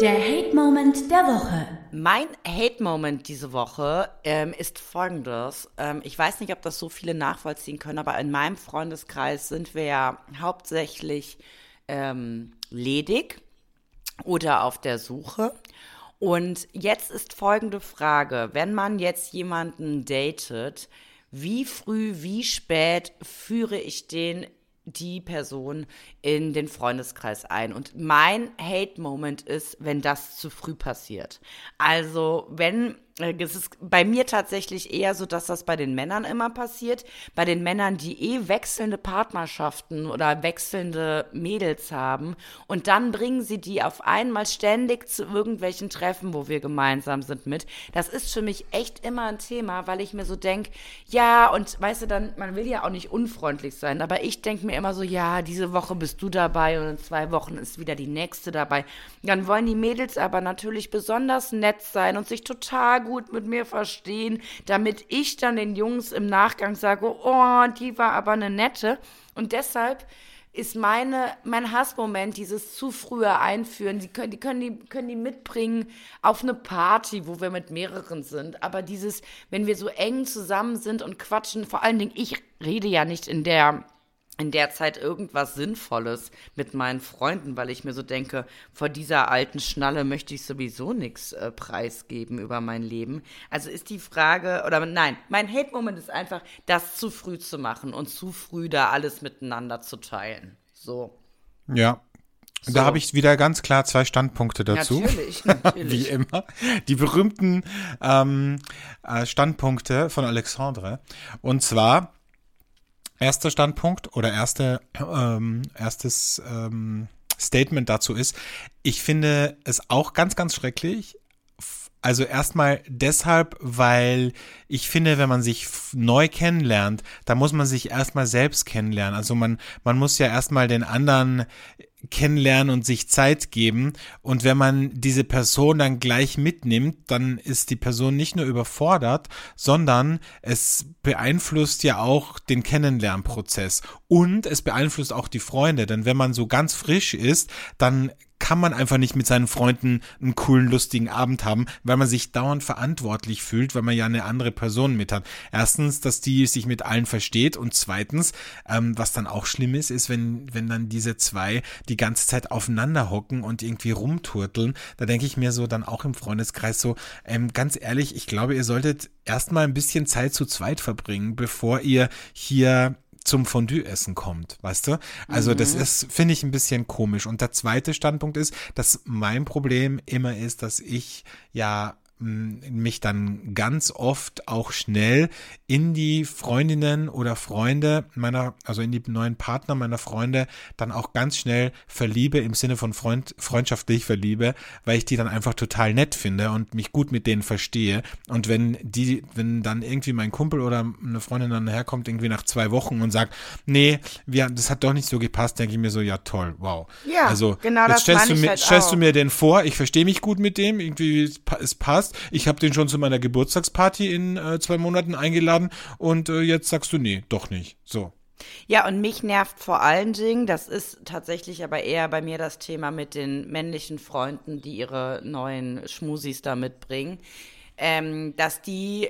Der Hate-Moment der Woche. Mein Hate-Moment diese Woche ähm, ist folgendes. Ähm, ich weiß nicht, ob das so viele nachvollziehen können, aber in meinem Freundeskreis sind wir ja hauptsächlich ähm, ledig oder auf der Suche. Und jetzt ist folgende Frage. Wenn man jetzt jemanden datet, wie früh, wie spät führe ich den, die Person in den Freundeskreis ein? Und mein Hate-Moment ist, wenn das zu früh passiert. Also, wenn, es ist bei mir tatsächlich eher so, dass das bei den Männern immer passiert. Bei den Männern, die eh wechselnde Partnerschaften oder wechselnde Mädels haben. Und dann bringen sie die auf einmal ständig zu irgendwelchen Treffen, wo wir gemeinsam sind, mit. Das ist für mich echt immer ein Thema, weil ich mir so denke, ja, und weißt du, dann, man will ja auch nicht unfreundlich sein, aber ich denke mir immer so, ja, diese Woche bist du dabei und in zwei Wochen ist wieder die nächste dabei. Dann wollen die Mädels aber natürlich besonders nett sein und sich total gut mit mir verstehen, damit ich dann den Jungs im Nachgang sage, oh, die war aber eine nette. Und deshalb ist meine, mein Hassmoment dieses zu frühe Einführen. Die können, die können die, können die mitbringen auf eine Party, wo wir mit mehreren sind. Aber dieses, wenn wir so eng zusammen sind und quatschen, vor allen Dingen, ich rede ja nicht in der, in der Zeit irgendwas Sinnvolles mit meinen Freunden, weil ich mir so denke, vor dieser alten Schnalle möchte ich sowieso nichts äh, preisgeben über mein Leben. Also ist die Frage, oder nein, mein Hate-Moment ist einfach, das zu früh zu machen und zu früh da alles miteinander zu teilen. So. Ja. Da habe ich wieder ganz klar zwei Standpunkte dazu. Natürlich, Wie natürlich. immer. Die berühmten ähm, äh, Standpunkte von Alexandre. Und zwar, erster Standpunkt oder erste, ähm, erstes ähm, Statement dazu ist, ich finde es auch ganz, ganz schrecklich. Also erstmal deshalb, weil ich finde, wenn man sich neu kennenlernt, da muss man sich erstmal selbst kennenlernen. Also man, man muss ja erstmal den anderen kennenlernen und sich Zeit geben. Und wenn man diese Person dann gleich mitnimmt, dann ist die Person nicht nur überfordert, sondern es beeinflusst ja auch den Kennenlernprozess. Und es beeinflusst auch die Freunde. Denn wenn man so ganz frisch ist, dann kann man einfach nicht mit seinen Freunden einen coolen, lustigen Abend haben, weil man sich dauernd verantwortlich fühlt, weil man ja eine andere Person mit hat. Erstens, dass die sich mit allen versteht und zweitens, ähm, was dann auch schlimm ist, ist, wenn, wenn dann diese zwei die ganze Zeit aufeinander hocken und irgendwie rumturteln. Da denke ich mir so dann auch im Freundeskreis so, ähm, ganz ehrlich, ich glaube, ihr solltet erstmal ein bisschen Zeit zu zweit verbringen, bevor ihr hier zum Fondue-Essen kommt, weißt du? Also mhm. das ist, finde ich, ein bisschen komisch. Und der zweite Standpunkt ist, dass mein Problem immer ist, dass ich ja mich dann ganz oft auch schnell in die Freundinnen oder Freunde meiner, also in die neuen Partner meiner Freunde dann auch ganz schnell verliebe im Sinne von Freund, freundschaftlich verliebe, weil ich die dann einfach total nett finde und mich gut mit denen verstehe. Und wenn die, wenn dann irgendwie mein Kumpel oder eine Freundin dann herkommt, irgendwie nach zwei Wochen und sagt, nee, wir, das hat doch nicht so gepasst, denke ich mir so, ja toll, wow. Ja, also, genau jetzt das stellst, du mir, halt stellst du mir den vor, ich verstehe mich gut mit dem, irgendwie es passt ich habe den schon zu meiner Geburtstagsparty in äh, zwei Monaten eingeladen und äh, jetzt sagst du, nee, doch nicht. So. Ja, und mich nervt vor allen Dingen, das ist tatsächlich aber eher bei mir das Thema mit den männlichen Freunden, die ihre neuen Schmusis da mitbringen, ähm, dass die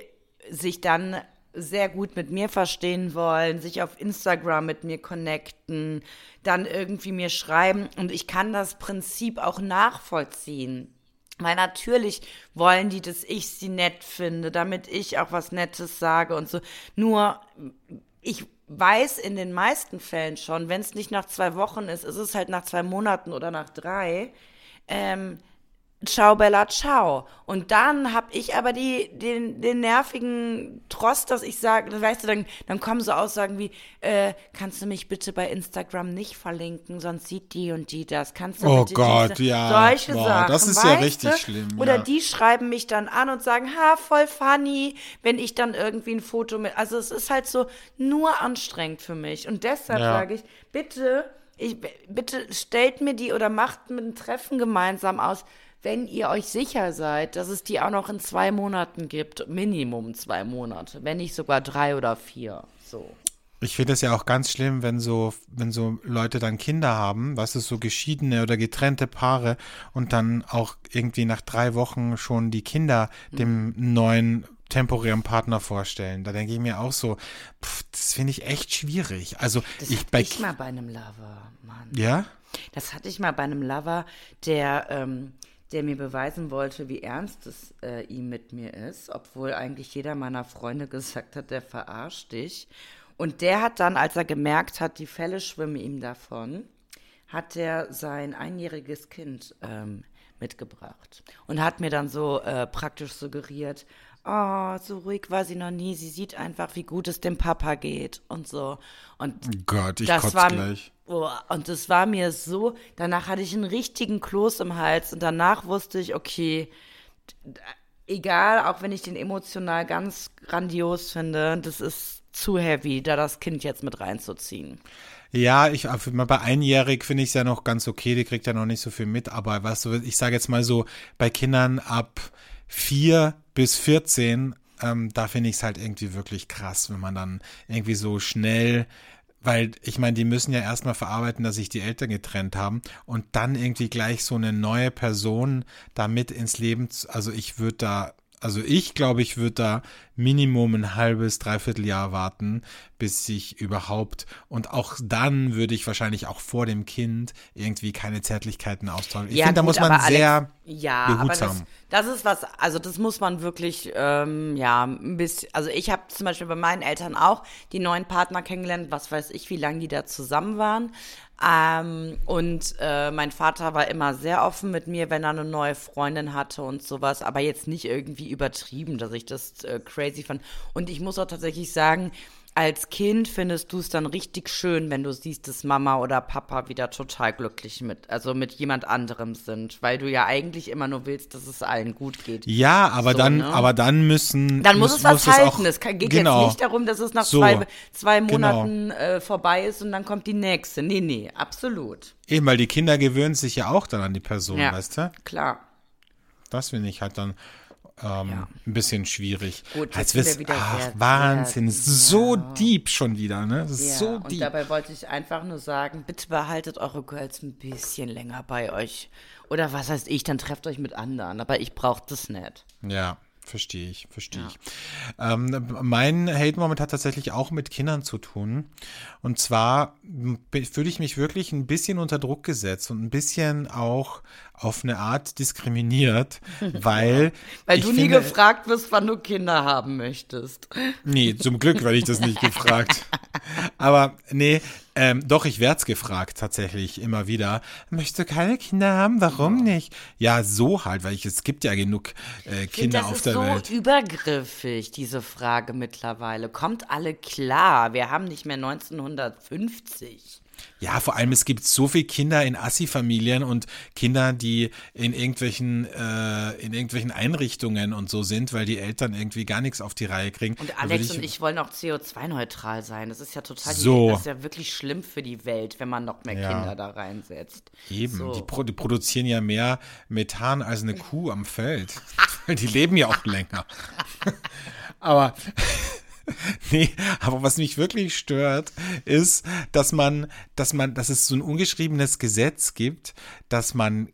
sich dann sehr gut mit mir verstehen wollen, sich auf Instagram mit mir connecten, dann irgendwie mir schreiben und ich kann das Prinzip auch nachvollziehen. Weil natürlich wollen die, dass ich sie nett finde, damit ich auch was Nettes sage und so. Nur, ich weiß in den meisten Fällen schon, wenn es nicht nach zwei Wochen ist, ist es halt nach zwei Monaten oder nach drei. Ähm, Ciao Bella Ciao. Und dann habe ich aber die, den, den nervigen Trost, dass ich sage, weißt du, dann, dann kommen so Aussagen wie, äh, kannst du mich bitte bei Instagram nicht verlinken, sonst sieht die und die das. Kannst du oh bitte Gott, diese, ja. Solche Boah, Sachen. Das ist ja richtig du? schlimm. Oder ja. die schreiben mich dann an und sagen, ha, voll funny, wenn ich dann irgendwie ein Foto mit. Also es ist halt so nur anstrengend für mich. Und deshalb Ja. sage ich, bitte, ich, bitte stellt mir die oder macht mit ein Treffen gemeinsam aus wenn ihr euch sicher seid, dass es die auch noch in zwei Monaten gibt, Minimum zwei Monate, wenn nicht sogar drei oder vier. So. Ich finde es ja auch ganz schlimm, wenn so, wenn so Leute dann Kinder haben, was ist so geschiedene oder getrennte Paare und dann auch irgendwie nach drei Wochen schon die Kinder dem neuen temporären Partner vorstellen. Da denke ich mir auch so, pff, das finde ich echt schwierig. Also Das ich hatte bei ich mal bei einem Lover, Mann. ja, Das hatte ich mal bei einem Lover, der, ähm, der mir beweisen wollte, wie ernst es äh, ihm mit mir ist, obwohl eigentlich jeder meiner Freunde gesagt hat, der verarscht dich. Und der hat dann, als er gemerkt hat, die Fälle schwimmen ihm davon, hat er sein einjähriges Kind ähm, mitgebracht und hat mir dann so äh, praktisch suggeriert, oh, so ruhig war sie noch nie, sie sieht einfach, wie gut es dem Papa geht und so. Und Gott, ich das kotze war, gleich. Oh, und das war mir so, danach hatte ich einen richtigen Kloß im Hals und danach wusste ich, okay, egal, auch wenn ich den emotional ganz grandios finde, das ist zu heavy, da das Kind jetzt mit reinzuziehen. Ja, ich bei einjährig finde ich es ja noch ganz okay, die kriegt ja noch nicht so viel mit, aber weißt du, ich sage jetzt mal so, bei Kindern ab vier bis 14, ähm, da finde ich es halt irgendwie wirklich krass, wenn man dann irgendwie so schnell weil ich meine, die müssen ja erstmal verarbeiten, dass sich die Eltern getrennt haben und dann irgendwie gleich so eine neue Person damit ins Leben, also ich würde da, also ich glaube, ich würde da Minimum ein halbes, dreiviertel Jahr warten, bis ich überhaupt, und auch dann würde ich wahrscheinlich auch vor dem Kind irgendwie keine Zärtlichkeiten austauschen. Ich finde, da muss man Alex, sehr ja, aber das, behutsam. das ist was, also das muss man wirklich, ähm, ja, ein bisschen, also ich habe zum Beispiel bei meinen Eltern auch die neuen Partner kennengelernt, was weiß ich, wie lange die da zusammen waren. Ähm, und äh, mein Vater war immer sehr offen mit mir, wenn er eine neue Freundin hatte und sowas, aber jetzt nicht irgendwie übertrieben, dass ich das äh, crazy fand. Und ich muss auch tatsächlich sagen, als Kind findest du es dann richtig schön, wenn du siehst, dass Mama oder Papa wieder total glücklich mit, also mit jemand anderem sind, weil du ja eigentlich immer nur willst, dass es allen gut geht. Ja, aber So, dann, ne? aber dann müssen. Dann muss, es was halten. auch- es geht genau. jetzt nicht darum, dass es nach So, zwei, zwei genau. Monaten äh, vorbei ist und dann kommt die nächste. Nee, nee, absolut. Eben, weil die Kinder gewöhnen sich ja auch dann an die Person, Ja, weißt du? klar. Das finde ich halt dann ähm, Ja. ein bisschen schwierig. Gut, Als jetzt wir's- sind wir wieder ach, sehr- Wahnsinn, sehr- so ja. deep schon wieder, ne? Ja, so und deep. dabei wollte ich einfach nur sagen, bitte behaltet eure Girls ein bisschen länger bei euch. Oder was heißt ich, dann trefft euch mit anderen. Aber ich brauche das nicht. Ja, verstehe ich, verstehe ich. Ähm, mein Hate-Moment hat tatsächlich auch mit Kindern zu tun. Und zwar fühle ich mich wirklich ein bisschen unter Druck gesetzt und ein bisschen auch auf eine Art diskriminiert, weil. Weil du nie finde- gefragt wirst, wann du Kinder haben möchtest. Nee, zum Glück werde ich das nicht gefragt. Aber nee, ähm, doch, ich werd's gefragt tatsächlich immer wieder. Möchtest du keine Kinder haben? Warum nicht? Ja, so halt, weil ich, es gibt ja genug äh, Kinder das auf ist der so Welt. übergriffig, diese Frage mittlerweile. Kommt alle klar. Wir haben nicht mehr 1950. Ja, vor allem es gibt so viele Kinder in Assi-Familien und Kinder, die in irgendwelchen äh, in irgendwelchen Einrichtungen und so sind, weil die Eltern irgendwie gar nichts auf die Reihe kriegen. Und Alex würde und ich wollen auch CO2-neutral sein. Das ist ja total, So. das ist ja wirklich schlimm für die Welt, wenn man noch mehr Ja. Kinder da reinsetzt. Eben, So. die, pro, die produzieren ja mehr Methan als eine Kuh am Feld. Weil die leben ja auch länger. aber nee, aber was mich wirklich stört, ist, dass man, dass man, dass es so ein ungeschriebenes Gesetz gibt, dass man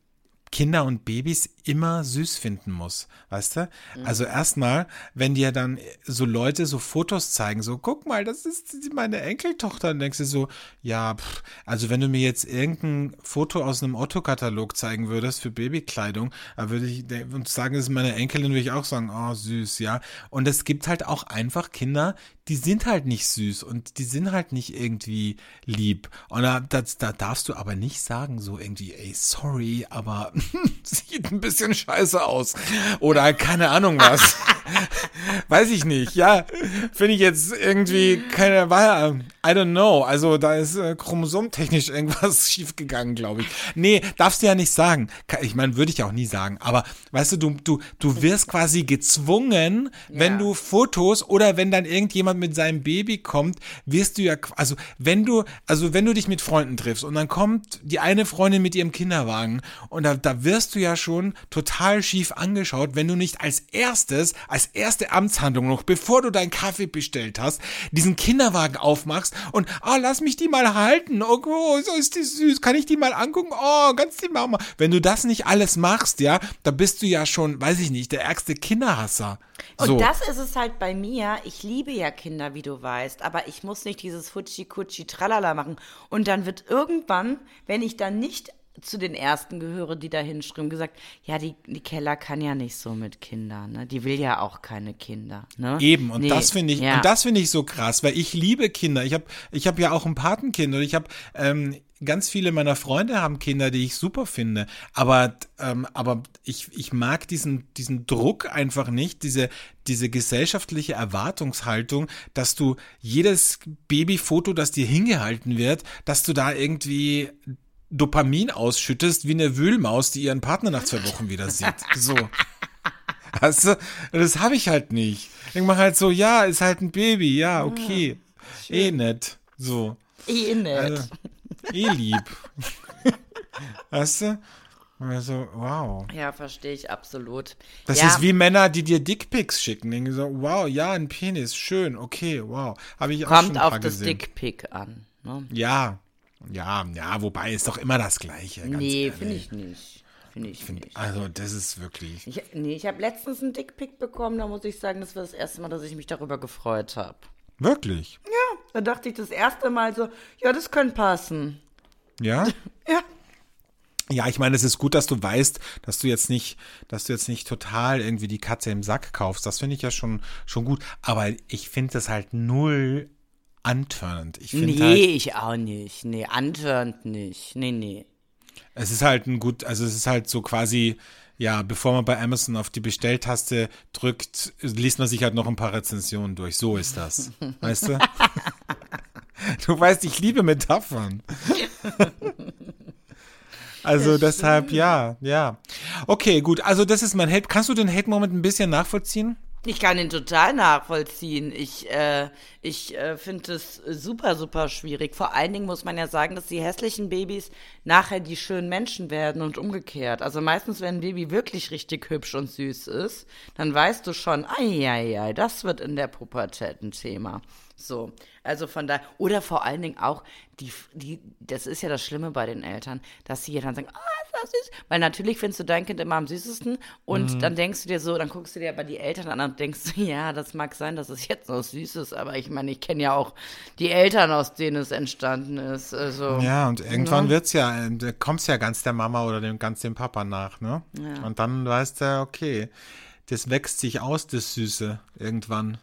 Kinder und Babys immer süß finden muss, weißt du? Also erstmal, wenn dir dann so Leute so Fotos zeigen, so guck mal, das ist meine Enkeltochter, dann denkst du so, ja, pff, also wenn du mir jetzt irgendein Foto aus einem Otto-Katalog zeigen würdest für Babykleidung, dann würde ich und sagen, das ist meine Enkelin, würde ich auch sagen, oh süß, ja. Und es gibt halt auch einfach Kinder, die sind halt nicht süß und die sind halt nicht irgendwie lieb. Und da, das, da darfst du aber nicht sagen, so irgendwie, ey, sorry, aber sieht ein bisschen scheiße aus. Oder keine Ahnung was. Weiß ich nicht, ja. Finde ich jetzt irgendwie keine, war, I don't know. Also da ist äh, chromosomtechnisch irgendwas schiefgegangen, glaube ich. Nee, darfst du ja nicht sagen. Ich meine, würde ich auch nie sagen. Aber weißt du, du, du, du wirst quasi gezwungen, wenn Ja. du Fotos oder wenn dann irgendjemand mit seinem Baby kommt, wirst du ja, also wenn du, also wenn du dich mit Freunden triffst und dann kommt die eine Freundin mit ihrem Kinderwagen und da, da wirst du ja schon total schief angeschaut, wenn du nicht als erstes, als erste Amtshandlung noch, bevor du deinen Kaffee bestellt hast, diesen Kinderwagen aufmachst und, ah, lass mich die mal halten, oh, oh so ist die süß, kann ich die mal angucken, oh, ganz die Mama. Wenn du das nicht alles machst, ja, da bist du ja schon, weiß ich nicht, der ärgste Kinderhasser. Und So. das ist es halt bei mir. Ich liebe ja Kinder, wie du weißt, aber ich muss nicht dieses Futschi-Kutschi Tralala machen. Und dann wird irgendwann, wenn ich dann nicht zu den ersten gehöre, die da hinschreiben, gesagt, ja, die, die Keller kann ja nicht so mit Kindern, ne? Die will ja auch keine Kinder, ne? Eben, und Nee, das finde ich, ja. und das finde ich so krass, weil ich liebe Kinder. Ich habe ich hab ja auch ein Patenkind und ich habe ähm, ganz viele meiner Freunde haben Kinder, die ich super finde. Aber, ähm, aber ich, ich mag diesen, diesen Druck einfach nicht, diese, diese gesellschaftliche Erwartungshaltung, dass du jedes Babyfoto, das dir hingehalten wird, dass du da irgendwie Dopamin ausschüttest wie eine Wühlmaus, die ihren Partner nach zwei Wochen wieder sieht. So. Weißt du, das habe ich halt nicht. Ich mache halt so, ja, ist halt ein Baby, ja, okay. eh nett. So. Eh nicht. Also, eh lieb. weißt du? Also, wow. ja, verstehe ich absolut. Das ja, ist wie Männer, die dir Dickpics schicken. Denken so, wow, ja, ein Penis, schön, okay, wow. Habe ich auch schon kommt auf das. Dickpick an. Ne? Ja, ja, ja, wobei ist doch immer das Gleiche. Nee, finde ich nicht. Finde ich nicht. Also, das ist wirklich. Ich, nee, ich habe letztens einen Dickpick bekommen, da muss ich sagen, das war das erste Mal, dass ich mich darüber gefreut habe. Wirklich? Da dachte ich das erste Mal so, ja, das könnte passen. Ja? Ja. Ja, ich meine, es ist gut, dass du weißt, dass du jetzt nicht, dass du jetzt nicht total irgendwie die Katze im Sack kaufst. Das finde ich ja schon, schon gut. Aber ich finde das halt null antörnend. Ich Nee, halt, ich auch nicht. Nee, antörend nicht. Nee, nee. es ist halt ein gut, also es ist halt so quasi, ja, bevor man bei Amazon auf die Bestelltaste drückt, liest man sich halt noch ein paar Rezensionen durch. So ist das. weißt du? Du weißt, ich liebe Metaphern. Also deshalb, ja, ja. Okay, gut. Also das ist mein Hate. Kannst du den Hate-Moment ein bisschen nachvollziehen? Ich kann ihn total nachvollziehen. Ich, äh, ich äh, finde es super, super schwierig. Vor allen Dingen muss man ja sagen, dass die hässlichen Babys nachher die schönen Menschen werden und umgekehrt. Also meistens, wenn ein Baby wirklich richtig hübsch und süß ist, dann weißt du schon, ai, ai, ai, das wird in der Pubertät ein Thema. So, also von da oder vor allen Dingen auch die, die, das ist ja das Schlimme bei den Eltern, dass sie ja dann sagen, ah, ist das süß, weil natürlich findest du dein Kind immer am süßesten und Mhm. dann denkst du dir so, dann guckst du dir aber die Eltern an und denkst, ja, das mag sein, dass es jetzt noch süß ist, aber ich meine, ich kenne ja auch die Eltern, aus denen es entstanden ist, also Ja, und irgendwann wird's ja, äh, da kommt's ja ganz der Mama oder dem ganz dem Papa nach, ne? Ja. Und dann weißt du, okay, das wächst sich aus, das Süße, irgendwann.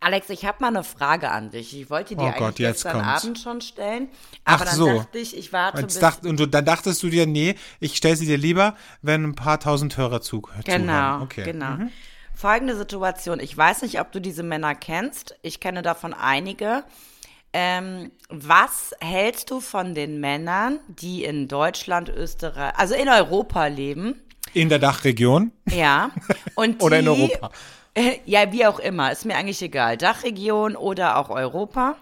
Alex, ich habe mal eine Frage an dich. Ich wollte dir Oh eigentlich Gott, gestern kommt's. Abend schon stellen, aber Ach dann so. dachte ich, ich warte Und, bis dacht, und du, dann dachtest du dir, nee, ich stell sie dir lieber, wenn ein paar tausend Hörer zu, Genau, zuhören. Okay. genau. Mhm. Folgende Situation. Ich weiß nicht, ob du diese Männer kennst. Ich kenne davon einige. Ähm, was hältst du von den Männern, die in Deutschland, Österreich, also in Europa leben? In der Dachregion Ja. Und die, oder in Europa? Ja, wie auch immer, ist mir eigentlich egal. Dachregion oder auch Europa.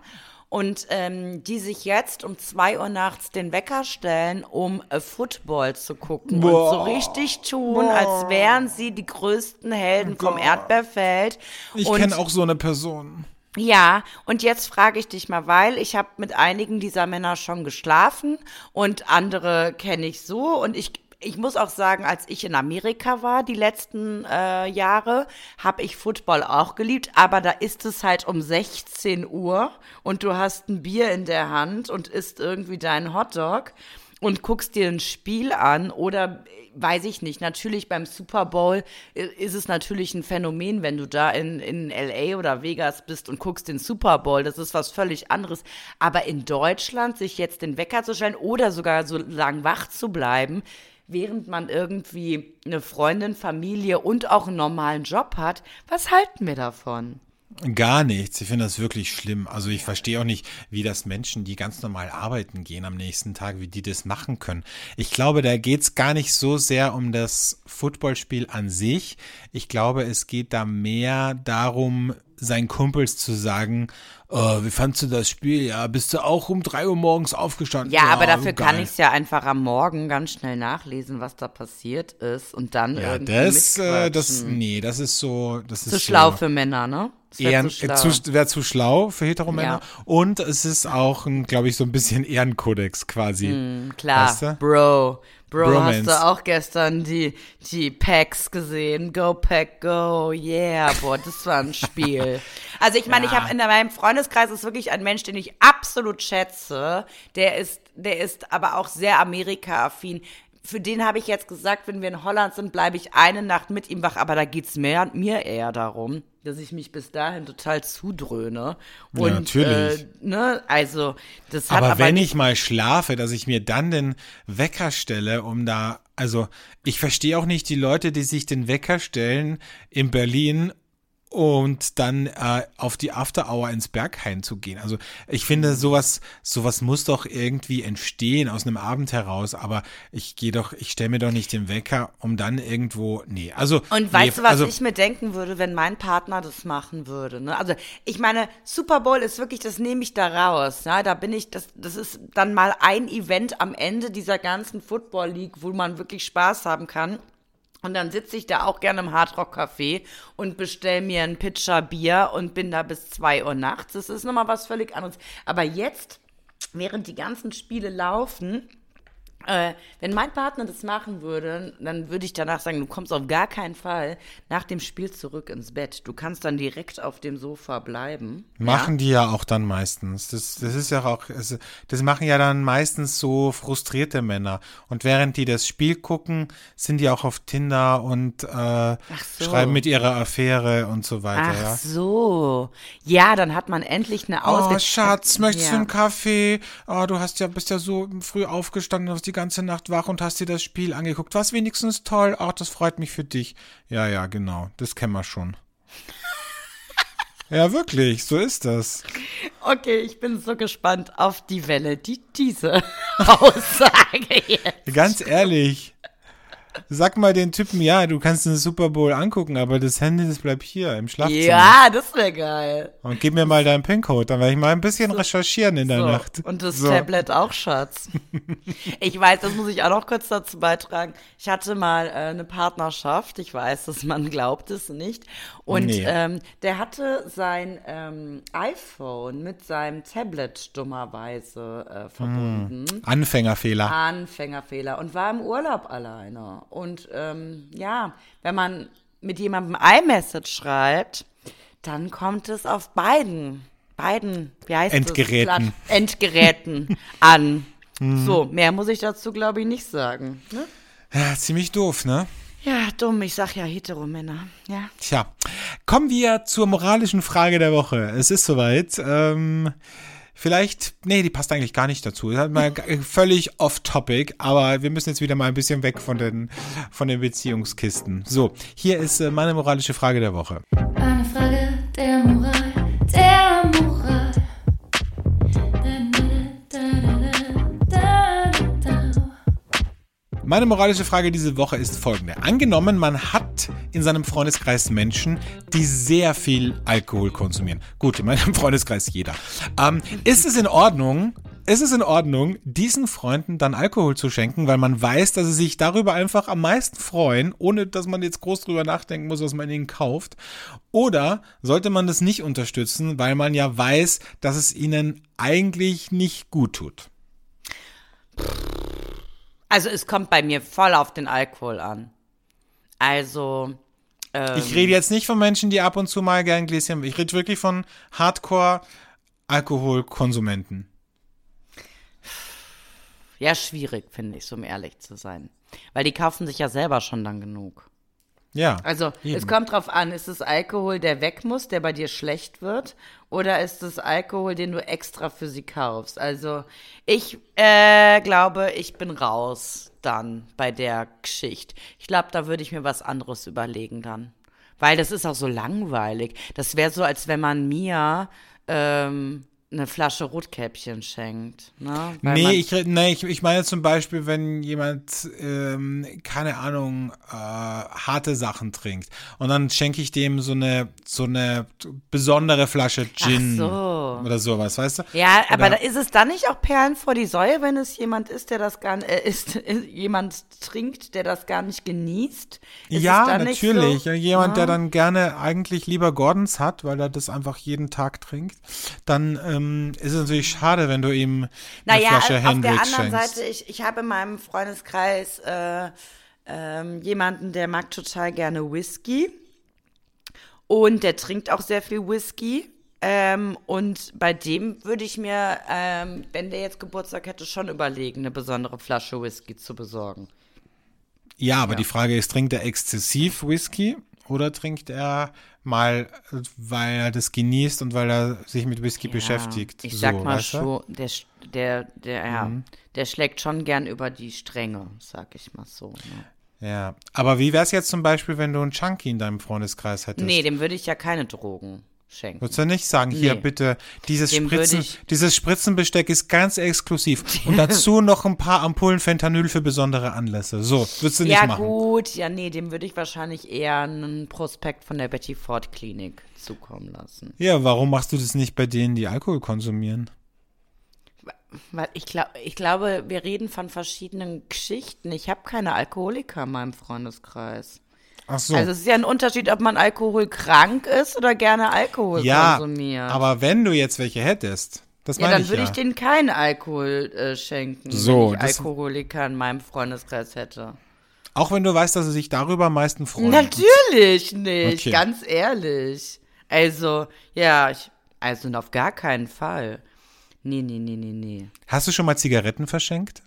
Und ähm, die sich jetzt um zwei Uhr nachts den Wecker stellen, um äh, Football zu gucken Boah. und so richtig tun, als wären sie die größten Helden vom Erdbeerfeld. Ich kenne auch so eine Person. ja, und jetzt frage ich dich mal, weil ich habe mit einigen dieser Männer schon geschlafen und andere kenne ich so und ich ich muss auch sagen, als ich in Amerika war die letzten äh, Jahre, habe ich Football auch geliebt, aber da ist es halt um 16 Uhr und du hast ein Bier in der Hand und isst irgendwie deinen Hotdog und guckst dir ein Spiel an oder weiß ich nicht, natürlich beim Super Bowl äh, ist es natürlich ein Phänomen, wenn du da in, in LA oder Vegas bist und guckst den Super Bowl, das ist was völlig anderes. Aber in Deutschland sich jetzt den Wecker zu stellen oder sogar so lang wach zu bleiben, während man irgendwie eine Freundin, Familie und auch einen normalen Job hat, was halten wir davon? Gar nichts. Ich finde das wirklich schlimm. Also ich verstehe auch nicht, wie das Menschen, die ganz normal arbeiten gehen am nächsten Tag, wie die das machen können. Ich glaube, da geht's gar nicht so sehr um das Footballspiel an sich. Ich glaube, es geht da mehr darum, seinen Kumpels zu sagen, oh, wie fandst du das Spiel? Ja, bist du auch um drei Uhr morgens aufgestanden? Ja, aber dafür geil. kann ich es ja einfach am Morgen ganz schnell nachlesen, was da passiert ist und dann Ja, irgendwie das, äh, das, nee, das ist so, das ist Zu so. schlau für Männer, ne? Das wär Ehren, zu äh, schlau. zu, wäre zu schlau für Heteromänner. Ja. Und es ist auch, glaube ich, so ein bisschen Ehrenkodex quasi. Klar, Weißt du? Bro. Bro, Bromance. hast du auch gestern die, die Packs gesehen? Go Pack, go, yeah, boah, das war ein Spiel. Also ich meine, ich Ja. habe in meinem Freundeskreis ist wirklich ein Mensch, den ich absolut schätze. Der ist, der ist aber auch sehr Amerika-affin. Für den habe ich jetzt gesagt, wenn wir in Holland sind, bleibe ich eine Nacht mit ihm wach. Aber da geht's mehr, mir eher darum, dass ich mich bis dahin total zudröhne. Und, natürlich. Äh, ne, also das hat Aber, aber, wenn ich mal schlafe, dass ich mir dann den Wecker stelle, um da, also ich verstehe auch nicht die Leute, die sich den Wecker stellen in Berlin und dann äh, auf die After Hour ins Berghain zu gehen. Also ich finde, sowas, sowas muss doch irgendwie entstehen aus einem Abend heraus, aber ich gehe doch, ich stelle mir doch nicht den Wecker, um dann irgendwo, nee, also. Und nee, weißt du, was also, ich mir denken würde, wenn mein Partner das machen würde? Ne? Also ich meine, Super Bowl ist wirklich, das nehme ich da raus. Ja? Da bin ich, das, das ist dann mal ein Event am Ende dieser ganzen Football League, wo man wirklich Spaß haben kann. Und dann sitze ich da auch gerne im Hardrock Café und bestell mir einen Pitcher Bier und bin da bis zwei Uhr nachts. Das ist nochmal was völlig anderes. Aber jetzt, während die ganzen Spiele laufen, äh, wenn mein Partner das machen würde, dann würde ich danach sagen, du kommst auf gar keinen Fall nach dem Spiel zurück ins Bett. Du kannst dann direkt auf dem Sofa bleiben. Machen die ja auch dann meistens. Das, das ist ja auch, das machen ja dann meistens so frustrierte Männer. Und während die das Spiel gucken, sind die auch auf Tinder und äh, so. schreiben mit ihrer Affäre und so weiter. Ach ja. so. Ja, dann hat man endlich eine Oh, Ausrede. Schatz, möchtest du Ja. einen Kaffee? Oh, du hast ja, bist ja so früh aufgestanden, hast die ganze Nacht wach und hast dir das Spiel angeguckt. Was wenigstens toll. Ach, das freut mich für dich. Ja, ja, genau. Das kennen wir schon. Ja, wirklich, so ist das. Okay, ich bin so gespannt auf die Welle, die diese Aussage jetzt. Ganz ehrlich. Sag mal den Typen, ja, du kannst den Super Bowl angucken, aber das Handy, das bleibt hier im Schlafzimmer. Ja, das wäre geil. Und gib mir mal deinen PIN-Code, dann werde ich mal ein bisschen recherchieren in der So, Nacht. Und das So. Tablet auch, Schatz. ich weiß, das muss ich auch noch kurz dazu beitragen. Ich hatte mal äh, eine Partnerschaft. Ich weiß, dass man glaubt es nicht. Und Nee. ähm, der hatte sein ähm, iPhone mit seinem Tablet dummerweise äh, verbunden. Anfängerfehler. Anfängerfehler und war im Urlaub alleine. Und ähm, ja, wenn man mit jemandem iMessage schreibt, dann kommt es auf beiden, beiden, wie heißt Endgeräten. das? Platt- Endgeräten an. So, mehr muss ich dazu, glaube ich, nicht sagen. Ne? Ja, ziemlich doof, ne? Ja, dumm, ich sag ja Heteromänner. Ja. Tja, kommen wir zur moralischen Frage der Woche. Es ist soweit. Ähm, vielleicht, nee, die passt eigentlich gar nicht dazu. Das hat mal völlig off-topic, aber wir müssen jetzt wieder mal ein bisschen weg von den, von den Beziehungskisten. So, hier ist äh, meine moralische Frage der Woche. Eine Frage der Moral, Meine moralische Frage diese Woche ist folgende. Angenommen, man hat in seinem Freundeskreis Menschen, die sehr viel Alkohol konsumieren. Gut, in meinem Freundeskreis jeder. Ähm, ist es in Ordnung, ist es in Ordnung, diesen Freunden dann Alkohol zu schenken, weil man weiß, dass sie sich darüber einfach am meisten freuen, ohne dass man jetzt groß drüber nachdenken muss, was man ihnen kauft? Oder sollte man das nicht unterstützen, weil man ja weiß, dass es ihnen eigentlich nicht gut tut? Also es kommt bei mir voll auf den Alkohol an. Also, ähm, Ich rede jetzt nicht von Menschen, die ab und zu mal gern Gläschen. Ich rede wirklich von Hardcore-Alkoholkonsumenten. ja, schwierig, finde ich, so um ehrlich zu sein. Weil die kaufen sich ja selber schon dann genug. Ja. Also, eben. es kommt drauf an, ist es Alkohol, der weg muss, der bei dir schlecht wird, oder ist es Alkohol, den du extra für sie kaufst? Also, ich äh, glaube, ich bin raus dann bei der Geschichte. Ich glaube, da würde ich mir was anderes überlegen dann. Weil das ist auch so langweilig. Das wäre so, als wenn man mir ähm, eine Flasche Rotkäppchen schenkt. Ne? Weil Nee, ich, nee ich, ich meine zum Beispiel, wenn jemand, ähm, keine Ahnung, äh, harte Sachen trinkt und dann schenke ich dem so eine, so eine besondere Flasche Gin so. oder sowas, weißt du? Ja, aber Oder- da ist es dann nicht auch Perlen vor die Säue, wenn es jemand ist, der das gar äh, ist, jemand trinkt, der das gar nicht genießt? Ist ja, nicht natürlich. So? Jemand, der Ja. dann gerne eigentlich lieber Gordons hat, weil er das einfach jeden Tag trinkt, dann ähm, ist es natürlich schade, wenn du ihm eine Naja, Flasche auf der Hendrix anderen schenkst. Seite, ich, ich habe in meinem Freundeskreis äh, ähm, jemanden, der mag total gerne Whisky und der trinkt auch sehr viel Whisky. Ähm, und bei dem würde ich mir, ähm, wenn der jetzt Geburtstag hätte, schon überlegen, eine besondere Flasche Whisky zu besorgen. Ja, aber die Frage ist, trinkt er exzessiv Whisky oder trinkt er mal, weil er das genießt und weil er sich mit Whisky beschäftigt? Ich sag so, mal schon, der, der, der, ja, Mhm. der schlägt schon gern über die Stränge, sag ich mal so. Ne? Ja, aber wie wär's jetzt zum Beispiel, wenn du einen Chunky in deinem Freundeskreis hättest? Nee, dem würde ich ja keine Drogen schenken. Würdest du nicht sagen, hier Nee. bitte, dieses Dem Spritzen, dieses Spritzenbesteck ist ganz exklusiv. Und dazu noch ein paar Ampullen Fentanyl für besondere Anlässe. So, würdest du nicht Ja, machen. gut, ja, nee, dem würde ich wahrscheinlich eher einen Prospekt von der Betty Ford Klinik zukommen lassen. Ja, warum machst du das nicht bei denen, die Alkohol konsumieren? Weil ich, glaub, ich glaube, wir reden von verschiedenen Geschichten. Ich habe keine Alkoholiker in meinem Freundeskreis. Ach so. Also es ist ja ein Unterschied, ob man alkoholkrank ist oder gerne Alkohol ja, konsumiert. aber wenn du jetzt welche hättest, das ja, meine dann ich würde ja. ich denen keinen Alkohol äh, schenken, So, wenn ich Alkoholiker in meinem Freundeskreis hätte. Auch wenn du weißt, dass sie sich darüber am meisten freuen. Natürlich nicht, Okay. ganz ehrlich. Also, ja, ich, also auf gar keinen Fall. Nee, nee, nee, nee, nee. Hast du schon mal Zigaretten verschenkt?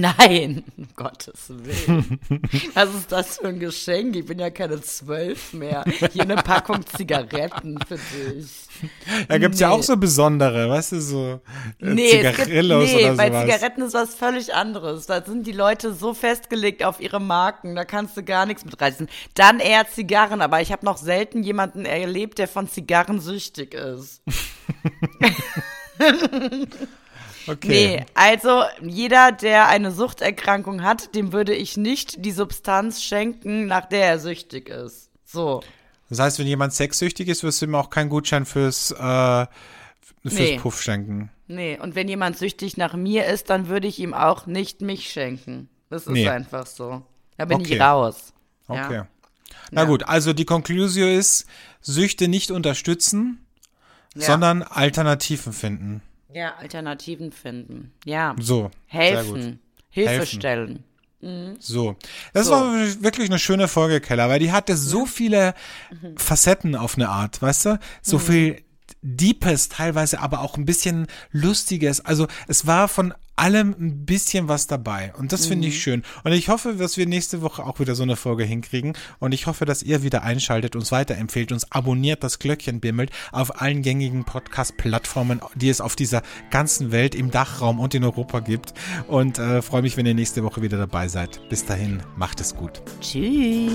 Nein, um Gottes Willen. Was ist das für ein Geschenk? Ich bin ja keine zwölf mehr. Hier eine Packung Zigaretten für dich. Da gibt's ja Nee. auch so besondere, weißt du, so äh, Nee, es gibt, Zigarillos nee oder sowas. Zigaretten ist was völlig anderes. Da sind die Leute so festgelegt auf ihre Marken, da kannst du gar nichts mitreißen. Dann eher Zigarren, aber ich habe noch selten jemanden erlebt, der von Zigarren süchtig ist. okay. Nee, also jeder, der eine Suchterkrankung hat, dem würde ich nicht die Substanz schenken, nach der er süchtig ist. So. Das heißt, wenn jemand sexsüchtig ist, wirst du ihm auch keinen Gutschein fürs, äh, fürs Nee. Puff schenken. Nee, und wenn jemand süchtig nach mir ist, dann würde ich ihm auch nicht mich schenken. Das ist Nee. einfach so. Da bin Okay. ich raus. Okay. Ja. Na Ja. gut, also die Conclusio ist, Süchte nicht unterstützen, Ja. sondern Alternativen finden. Ja, Alternativen finden. Ja. So. Helfen. Hilfe Helfen. stellen. So. Das So. war wirklich eine schöne Folge, Keller, weil die hatte so viele Mhm. Facetten auf eine Art, weißt du? So viel Deepes, teilweise aber auch ein bisschen Lustiges. Also es war von allem ein bisschen was dabei. Und das finde Mhm. ich schön. Und ich hoffe, dass wir nächste Woche auch wieder so eine Folge hinkriegen. Und ich hoffe, dass ihr wieder einschaltet, uns weiterempfehlt, uns abonniert, das Glöckchen bimmelt auf allen gängigen Podcast-Plattformen, die es auf dieser ganzen Welt im Dachraum und in Europa gibt. Und äh, freue mich, wenn ihr nächste Woche wieder dabei seid. Bis dahin, macht es gut. Tschüss.